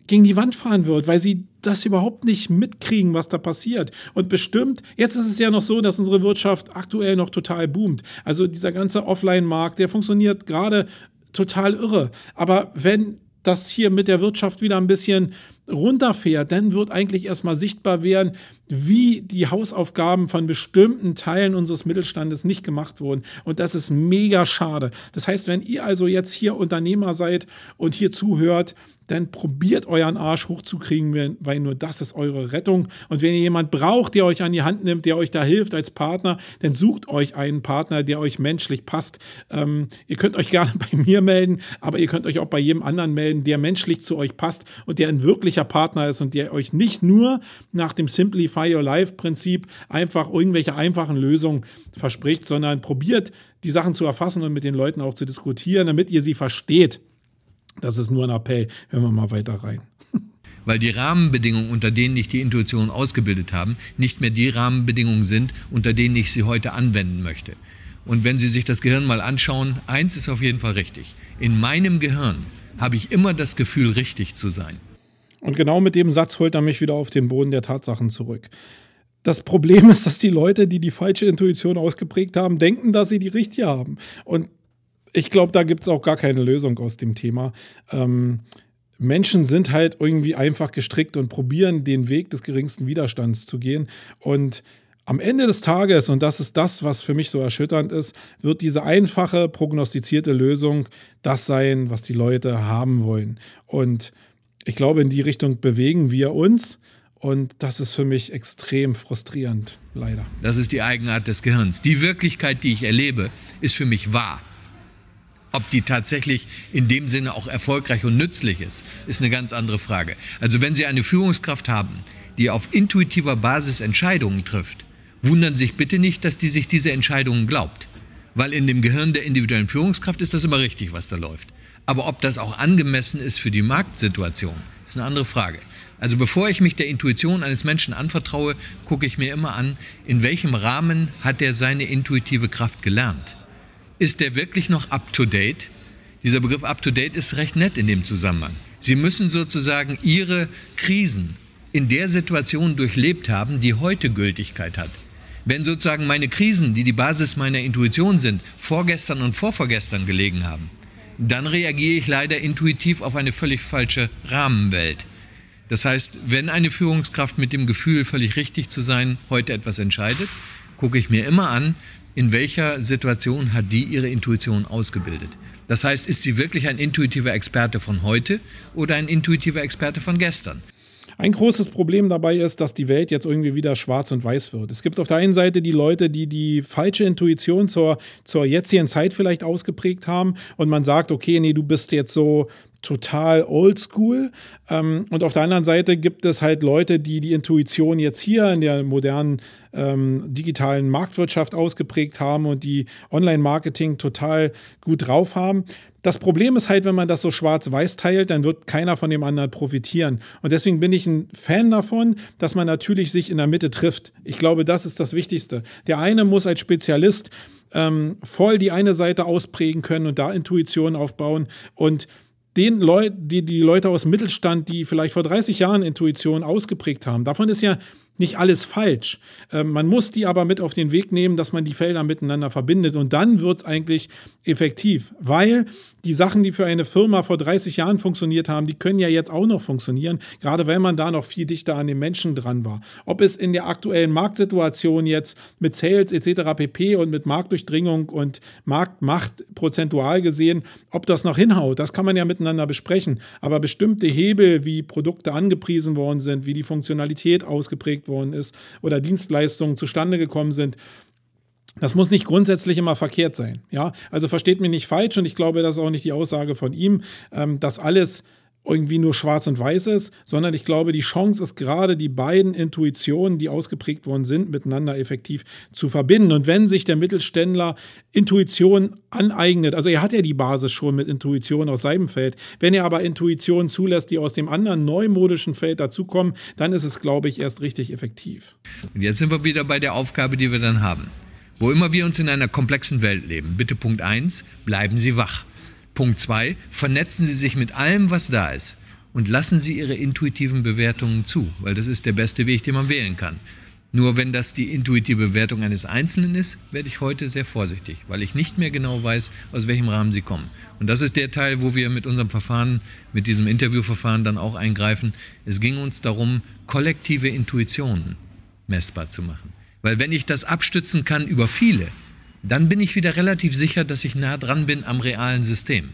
gegen die Wand fahren wird, weil sie das überhaupt nicht mitkriegen, was da passiert. Und bestimmt, jetzt ist es ja noch so, dass unsere Wirtschaft aktuell noch total boomt. Also dieser ganze Offline-Markt, der funktioniert gerade total irre. Aber wenn das hier mit der Wirtschaft wieder ein bisschen runterfährt, dann wird eigentlich erstmal sichtbar werden, wie die Hausaufgaben von bestimmten Teilen unseres Mittelstandes nicht gemacht wurden. Und das ist mega schade. Das heißt, wenn ihr also jetzt hier Unternehmer seid und hier zuhört, dann probiert euren Arsch hochzukriegen, weil nur das ist eure Rettung. Und wenn ihr jemand braucht, der euch an die Hand nimmt, der euch da hilft als Partner, dann sucht euch einen Partner, der euch menschlich passt. Ähm, ihr könnt euch gerne bei mir melden, aber ihr könnt euch auch bei jedem anderen melden, der menschlich zu euch passt und der ein wirklicher Partner ist und der euch nicht nur nach dem Simplify Your Life Prinzip einfach irgendwelche einfachen Lösungen verspricht, sondern probiert die Sachen zu erfassen und mit den Leuten auch zu diskutieren, damit ihr sie versteht. Das ist nur ein Appell. Hören wir mal weiter rein. weil die Rahmenbedingungen, unter denen ich die Intuition ausgebildet habe, nicht mehr die Rahmenbedingungen sind, unter denen ich sie heute anwenden möchte. Und wenn Sie sich das Gehirn mal anschauen, eins ist auf jeden Fall richtig. In meinem Gehirn habe ich immer das Gefühl, richtig zu sein. Und genau mit dem Satz holt er mich wieder auf den Boden der Tatsachen zurück. Das Problem ist, dass die Leute, die die falsche Intuition ausgeprägt haben, denken, dass sie die richtige haben. Und ich glaube, da gibt es auch gar keine Lösung aus dem Thema. Ähm, Menschen sind halt irgendwie einfach gestrickt und probieren den Weg des geringsten Widerstands zu gehen. Und am Ende des Tages, und das ist das, was für mich so erschütternd ist, wird diese einfache prognostizierte Lösung das sein, was die Leute haben wollen. Und ich glaube, in die Richtung bewegen wir uns. Und das ist für mich extrem frustrierend, leider. Das ist die Eigenart des Gehirns. Die Wirklichkeit, die ich erlebe, ist für mich wahr. Ob die tatsächlich in dem Sinne auch erfolgreich und nützlich ist, ist eine ganz andere Frage. Also wenn Sie eine Führungskraft haben, die auf intuitiver Basis Entscheidungen trifft, wundern Sie sich bitte nicht, dass die sich diese Entscheidungen glaubt. Weil in dem Gehirn der individuellen Führungskraft ist das immer richtig, was da läuft. Aber ob das auch angemessen ist für die Marktsituation, ist eine andere Frage. Also bevor ich mich der Intuition eines Menschen anvertraue, gucke ich mir immer an, in welchem Rahmen hat er seine intuitive Kraft gelernt ist der wirklich noch up-to-date? Dieser Begriff up-to-date ist recht nett in dem Zusammenhang. Sie müssen sozusagen Ihre Krisen in der Situation durchlebt haben, die heute Gültigkeit hat. Wenn sozusagen meine Krisen, die die Basis meiner Intuition sind, vorgestern und vorvorgestern gelegen haben, dann reagiere ich leider intuitiv auf eine völlig falsche Rahmenwelt. Das heißt, wenn eine Führungskraft mit dem Gefühl, völlig richtig zu sein, heute etwas entscheidet, gucke ich mir immer an, in welcher Situation hat die ihre Intuition ausgebildet. Das heißt, ist sie wirklich ein intuitiver Experte von heute oder ein intuitiver Experte von gestern? Ein großes Problem dabei ist, dass die Welt jetzt irgendwie wieder schwarz und weiß wird. Es gibt auf der einen Seite die Leute, die die falsche Intuition zur, zur jetzigen Zeit vielleicht ausgeprägt haben und man sagt, okay, nee, du bist jetzt so total oldschool. Ähm, und auf der anderen Seite gibt es halt Leute, die die Intuition jetzt hier in der modernen ähm, digitalen Marktwirtschaft ausgeprägt haben und die Online-Marketing total gut drauf haben. Das Problem ist halt, wenn man das so schwarz-weiß teilt, dann wird keiner von dem anderen profitieren. Und deswegen bin ich ein Fan davon, dass man natürlich sich in der Mitte trifft. Ich glaube, das ist das Wichtigste. Der eine muss als Spezialist ähm, voll die eine Seite ausprägen können und da Intuition aufbauen und den Leuten, die, die Leute aus Mittelstand, die vielleicht vor 30 Jahren Intuition ausgeprägt haben, davon ist ja nicht alles falsch. Ähm, man muss die aber mit auf den Weg nehmen, dass man die Felder miteinander verbindet und dann wird es eigentlich effektiv, weil die Sachen, die für eine Firma vor 30 Jahren funktioniert haben, die können ja jetzt auch noch funktionieren, gerade weil man da noch viel dichter an den Menschen dran war. Ob es in der aktuellen Marktsituation jetzt mit Sales etc. pp und mit Marktdurchdringung und Marktmacht prozentual gesehen, ob das noch hinhaut, das kann man ja miteinander besprechen. Aber bestimmte Hebel, wie Produkte angepriesen worden sind, wie die Funktionalität ausgeprägt worden ist oder Dienstleistungen zustande gekommen sind, das muss nicht grundsätzlich immer verkehrt sein. Ja, also versteht mich nicht falsch und ich glaube, das ist auch nicht die Aussage von ihm, ähm, dass alles irgendwie nur schwarz und weiß ist, sondern ich glaube, die Chance ist gerade, die beiden Intuitionen, die ausgeprägt worden sind, miteinander effektiv zu verbinden. Und wenn sich der Mittelständler Intuition aneignet, also er hat ja die Basis schon mit Intuition aus seinem Feld, wenn er aber Intuition zulässt, die aus dem anderen neumodischen Feld dazukommen, dann ist es, glaube ich, erst richtig effektiv. Und jetzt sind wir wieder bei der Aufgabe, die wir dann haben. Wo immer wir uns in einer komplexen Welt leben, bitte Punkt 1, bleiben Sie wach. Punkt 2, vernetzen Sie sich mit allem, was da ist und lassen Sie Ihre intuitiven Bewertungen zu, weil das ist der beste Weg, den man wählen kann. Nur wenn das die intuitive Bewertung eines Einzelnen ist, werde ich heute sehr vorsichtig, weil ich nicht mehr genau weiß, aus welchem Rahmen sie kommen. Und das ist der Teil, wo wir mit unserem Verfahren, mit diesem Interviewverfahren dann auch eingreifen. Es ging uns darum, kollektive Intuitionen messbar zu machen. Weil wenn ich das abstützen kann über viele, dann bin ich wieder relativ sicher, dass ich nah dran bin am realen System.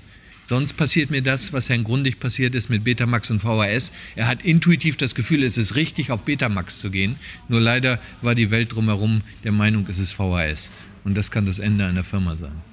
Sonst passiert mir das, was Herrn Grundig passiert ist mit Betamax und VHS. Er hat intuitiv das Gefühl, es ist richtig, auf Betamax zu gehen. Nur leider war die Welt drumherum der Meinung, es ist VHS. Und das kann das Ende einer Firma sein.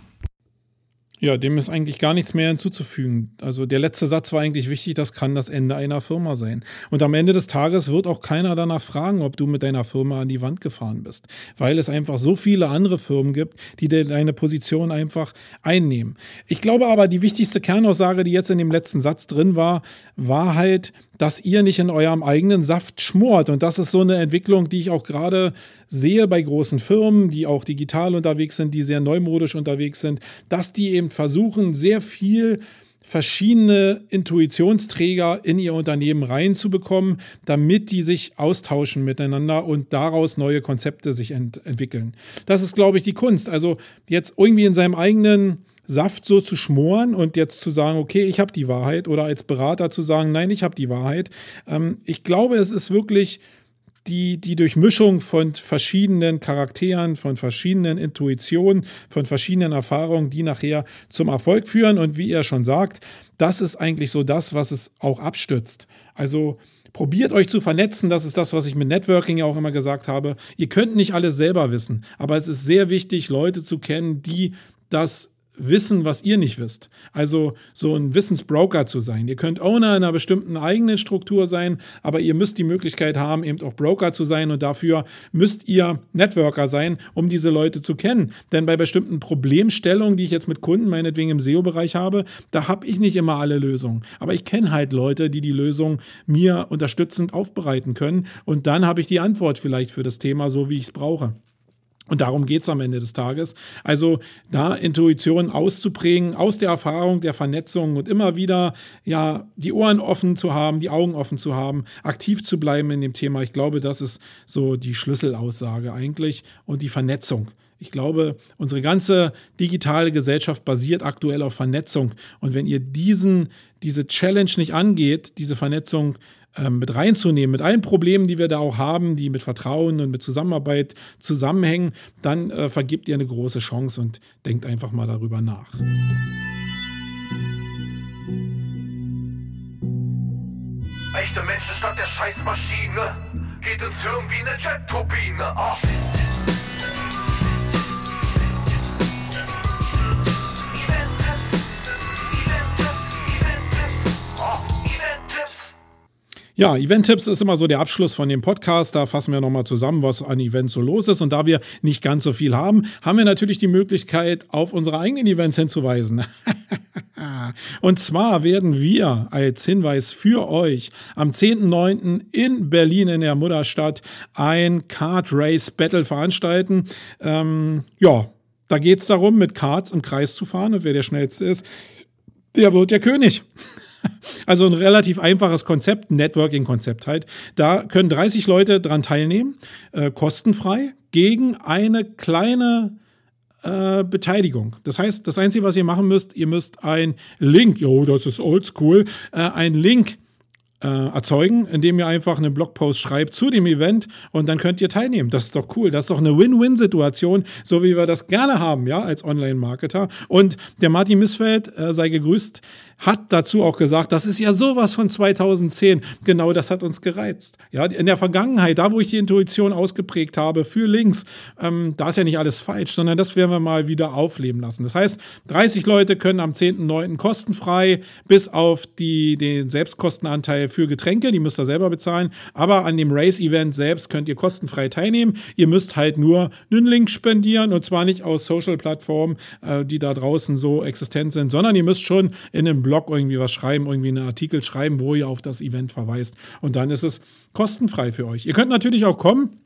Ja, dem ist eigentlich gar nichts mehr hinzuzufügen. Also der letzte Satz war eigentlich wichtig, das kann das Ende einer Firma sein. Und am Ende des Tages wird auch keiner danach fragen, ob du mit deiner Firma an die Wand gefahren bist, weil es einfach so viele andere Firmen gibt, die deine Position einfach einnehmen. Ich glaube aber, die wichtigste Kernaussage, die jetzt in dem letzten Satz drin war, war halt, dass ihr nicht in eurem eigenen Saft schmort. Und das ist so eine Entwicklung, die ich auch gerade sehe bei großen Firmen, die auch digital unterwegs sind, die sehr neumodisch unterwegs sind, dass die eben versuchen, sehr viel verschiedene Intuitionsträger in ihr Unternehmen reinzubekommen, damit die sich austauschen miteinander und daraus neue Konzepte sich ent entwickeln. Das ist, glaube ich, die Kunst. Also jetzt irgendwie in seinem eigenen Saft so zu schmoren und jetzt zu sagen, okay, ich habe die Wahrheit oder als Berater zu sagen, nein, ich habe die Wahrheit. Ähm, ich glaube, es ist wirklich die, die Durchmischung von verschiedenen Charakteren, von verschiedenen Intuitionen, von verschiedenen Erfahrungen, die nachher zum Erfolg führen. Und wie ihr schon sagt, das ist eigentlich so das, was es auch abstützt. Also probiert euch zu vernetzen. Das ist das, was ich mit Networking ja auch immer gesagt habe. Ihr könnt nicht alles selber wissen, aber es ist sehr wichtig, Leute zu kennen, die das wissen, was ihr nicht wisst. Also so ein Wissensbroker zu sein. Ihr könnt Owner einer bestimmten eigenen Struktur sein, aber ihr müsst die Möglichkeit haben, eben auch Broker zu sein und dafür müsst ihr Networker sein, um diese Leute zu kennen. Denn bei bestimmten Problemstellungen, die ich jetzt mit Kunden meinetwegen im SEO-Bereich habe, da habe ich nicht immer alle Lösungen. Aber ich kenne halt Leute, die die Lösung mir unterstützend aufbereiten können und dann habe ich die Antwort vielleicht für das Thema so, wie ich es brauche. Und darum geht es am Ende des Tages. Also da Intuition auszuprägen aus der Erfahrung der Vernetzung und immer wieder ja die Ohren offen zu haben, die Augen offen zu haben, aktiv zu bleiben in dem Thema. Ich glaube, das ist so die Schlüsselaussage eigentlich und die Vernetzung. Ich glaube, unsere ganze digitale Gesellschaft basiert aktuell auf Vernetzung. Und wenn ihr diesen, diese Challenge nicht angeht, diese Vernetzung ähm, mit reinzunehmen, mit allen Problemen, die wir da auch haben, die mit Vertrauen und mit Zusammenarbeit zusammenhängen, dann äh, vergibt ihr eine große Chance und denkt einfach mal darüber nach. Echte Menschen statt der Scheißmaschine. Geht ins Hirn wie eine Jet-Turbine. Ah. Ja, Event-Tipps ist immer so der Abschluss von dem Podcast. Da fassen wir nochmal zusammen, was an Events so los ist. Und da wir nicht ganz so viel haben, haben wir natürlich die Möglichkeit, auf unsere eigenen Events hinzuweisen. Und zwar werden wir als Hinweis für euch am 10.9. in Berlin in der Mutterstadt ein Kart Race Battle veranstalten. Ähm, ja, da geht es darum, mit Karts im Kreis zu fahren und wer der schnellste ist, der wird der König. Also ein relativ einfaches Konzept, Networking-Konzept halt. Da können 30 Leute dran teilnehmen, äh, kostenfrei, gegen eine kleine äh, Beteiligung. Das heißt, das Einzige, was ihr machen müsst, ihr müsst ein Link, jo, das ist oldschool, äh, ein Link äh, erzeugen, indem ihr einfach einen Blogpost schreibt zu dem Event und dann könnt ihr teilnehmen. Das ist doch cool. Das ist doch eine Win-Win-Situation, so wie wir das gerne haben, ja, als Online-Marketer. Und der Martin Missfeld, äh, sei gegrüßt, hat dazu auch gesagt, das ist ja sowas von 2010. Genau das hat uns gereizt. Ja, in der Vergangenheit, da wo ich die Intuition ausgeprägt habe für Links, ähm, da ist ja nicht alles falsch, sondern das werden wir mal wieder aufleben lassen. Das heißt, 30 Leute können am 10.9. kostenfrei bis auf die, den Selbstkostenanteil für Getränke, die müsst ihr selber bezahlen, aber an dem Race-Event selbst könnt ihr kostenfrei teilnehmen. Ihr müsst halt nur einen Link spendieren und zwar nicht aus Social-Plattformen, äh, die da draußen so existent sind, sondern ihr müsst schon in einem Blog irgendwie was schreiben, irgendwie einen Artikel schreiben, wo ihr auf das Event verweist. Und dann ist es kostenfrei für euch. Ihr könnt natürlich auch kommen.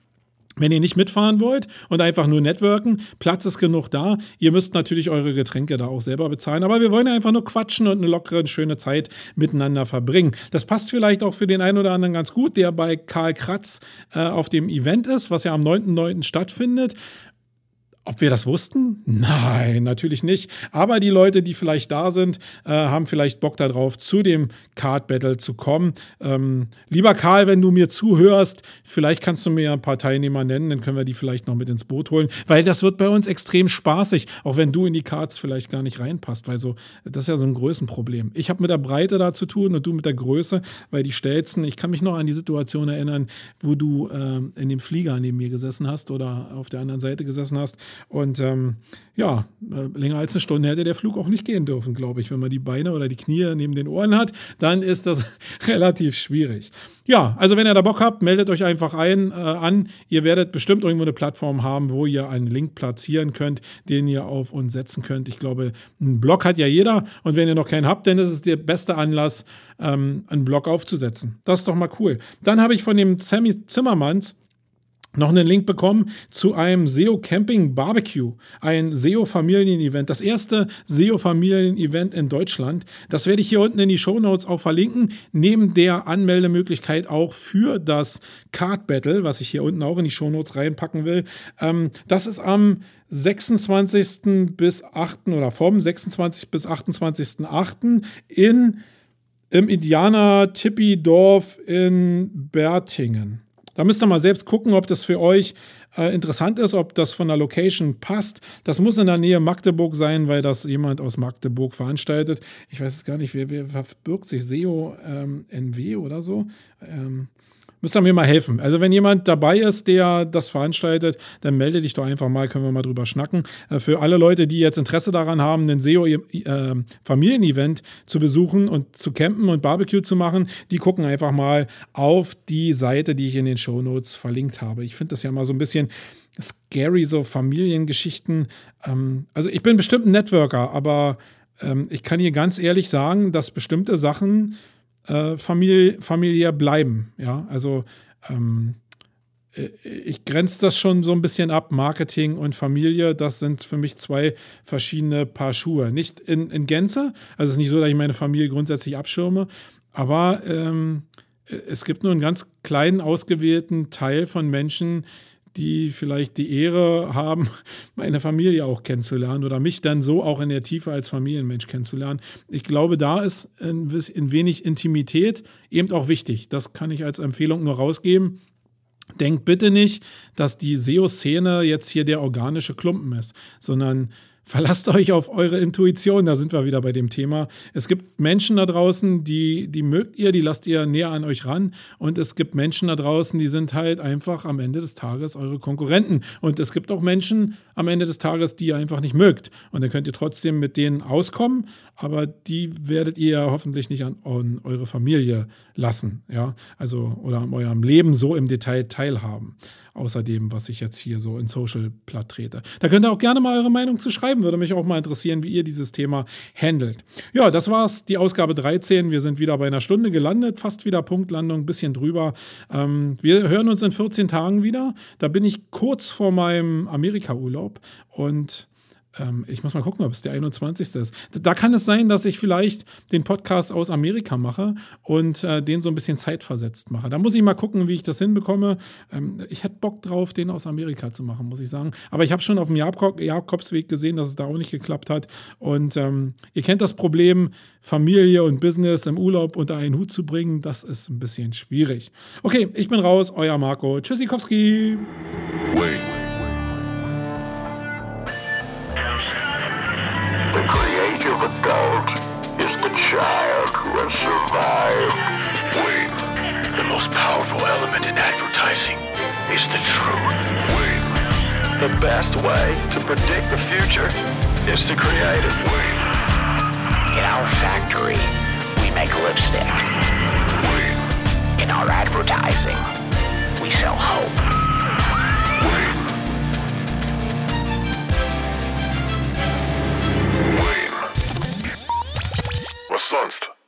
Wenn ihr nicht mitfahren wollt und einfach nur networken, Platz ist genug da. Ihr müsst natürlich eure Getränke da auch selber bezahlen. Aber wir wollen einfach nur quatschen und eine lockere, schöne Zeit miteinander verbringen. Das passt vielleicht auch für den einen oder anderen ganz gut, der bei Karl Kratz äh, auf dem Event ist, was ja am 9.9. stattfindet. Ob wir das wussten? Nein, natürlich nicht. Aber die Leute, die vielleicht da sind, äh, haben vielleicht Bock darauf, zu dem Card Battle zu kommen. Ähm, lieber Karl, wenn du mir zuhörst, vielleicht kannst du mir ein paar Teilnehmer nennen, dann können wir die vielleicht noch mit ins Boot holen, weil das wird bei uns extrem spaßig, auch wenn du in die Cards vielleicht gar nicht reinpasst, weil so, das ist ja so ein Größenproblem. Ich habe mit der Breite da zu tun und du mit der Größe, weil die Stelzen, ich kann mich noch an die Situation erinnern, wo du äh, in dem Flieger neben mir gesessen hast oder auf der anderen Seite gesessen hast Und ähm, ja, äh, länger als eine Stunde hätte der Flug auch nicht gehen dürfen, glaube ich. Wenn man die Beine oder die Knie neben den Ohren hat, dann ist das relativ schwierig. Ja, also wenn ihr da Bock habt, meldet euch einfach ein äh, an. Ihr werdet bestimmt irgendwo eine Plattform haben, wo ihr einen Link platzieren könnt, den ihr auf uns setzen könnt. Ich glaube, einen Blog hat ja jeder und wenn ihr noch keinen habt, dann ist es der beste Anlass, ähm, einen Blog aufzusetzen. Das ist doch mal cool. Dann habe ich von dem Sammy Zimmermanns noch einen Link bekommen zu einem SEO Camping Barbecue, ein SEO Familien-Event, das erste SEO Familien-Event in Deutschland. Das werde ich hier unten in die Show Notes auch verlinken, neben der Anmeldemöglichkeit auch für das Card Battle, was ich hier unten auch in die Show Notes reinpacken will. Ähm, das ist am 26. bis 8. oder vom 26. bis 28.8. in im Indianer Tippi Dorf in Bertingen. Da müsst ihr mal selbst gucken, ob das für euch äh, interessant ist, ob das von der Location passt. Das muss in der Nähe Magdeburg sein, weil das jemand aus Magdeburg veranstaltet. Ich weiß es gar nicht, wer, wer verbirgt sich? SEO ähm, NW oder so? Ähm, müsst ihr mir mal helfen. Also wenn jemand dabei ist, der das veranstaltet, dann melde dich doch einfach mal, können wir mal drüber schnacken. Äh, für alle Leute, die jetzt Interesse daran haben, ein SEO-Familienevent äh, zu besuchen und zu campen und Barbecue zu machen, die gucken einfach mal auf die Seite, die ich in den Show Notes verlinkt habe. Ich finde das ja mal so ein bisschen scary, so Familiengeschichten. Ähm, also ich bin bestimmt ein Networker, aber ähm, ich kann hier ganz ehrlich sagen, dass bestimmte Sachen äh, famili familiär bleiben. Ja, also ähm, äh, ich grenze das schon so ein bisschen ab. Marketing und Familie, das sind für mich zwei verschiedene Paar Schuhe. Nicht in, in Gänze, also es ist nicht so, dass ich meine Familie grundsätzlich abschirme, aber ähm, es gibt nur einen ganz kleinen ausgewählten Teil von Menschen, die vielleicht die Ehre haben, meine Familie auch kennenzulernen oder mich dann so auch in der Tiefe als Familienmensch kennenzulernen. Ich glaube, da ist ein, wenig Intimität eben auch wichtig. Das kann ich als Empfehlung nur rausgeben. Denkt bitte nicht, dass die SEO-Szene jetzt hier der organische Klumpen ist, sondern Verlasst euch auf eure Intuition, da sind wir wieder bei dem Thema. Es gibt Menschen da draußen, die, die mögt ihr, die lasst ihr näher an euch ran. Und es gibt Menschen da draußen, die sind halt einfach am Ende des Tages eure Konkurrenten. Und es gibt auch Menschen am Ende des Tages, die ihr einfach nicht mögt. Und dann könnt ihr trotzdem mit denen auskommen, aber die werdet ihr hoffentlich nicht an, an eure Familie lassen. Ja, also oder an eurem Leben so im Detail teilhaben außer dem, was ich jetzt hier so in Social platt trete. Da könnt ihr auch gerne mal eure Meinung zu schreiben, würde mich auch mal interessieren, wie ihr dieses Thema handelt. Ja, das war's, die Ausgabe 13. Wir sind wieder bei einer Stunde gelandet, fast wieder Punktlandung, ein bisschen drüber. Ähm, wir hören uns in 14 Tagen wieder. Da bin ich kurz vor meinem Amerika-Urlaub und ähm, ich muss mal gucken, ob es der 21. ist. Da kann es sein, dass ich vielleicht den Podcast aus Amerika mache und äh, den so ein bisschen zeitversetzt mache. Da muss ich mal gucken, wie ich das hinbekomme. Ähm, ich hätte Bock drauf, den aus Amerika zu machen, muss ich sagen. Aber ich habe schon auf dem Jakobsweg gesehen, dass es da auch nicht geklappt hat. Und ähm, ihr kennt das Problem, Familie und Business im Urlaub unter einen Hut zu bringen. Das ist ein bisschen schwierig. Okay, ich bin raus, euer Marco. Tschüssikowski. Wait. Who. Wait. The most powerful element in advertising is the truth. Wait. The best way to predict the future is to create it. Wait. In our factory, we make lipstick. Wait. In our advertising, we sell hope. Sonst?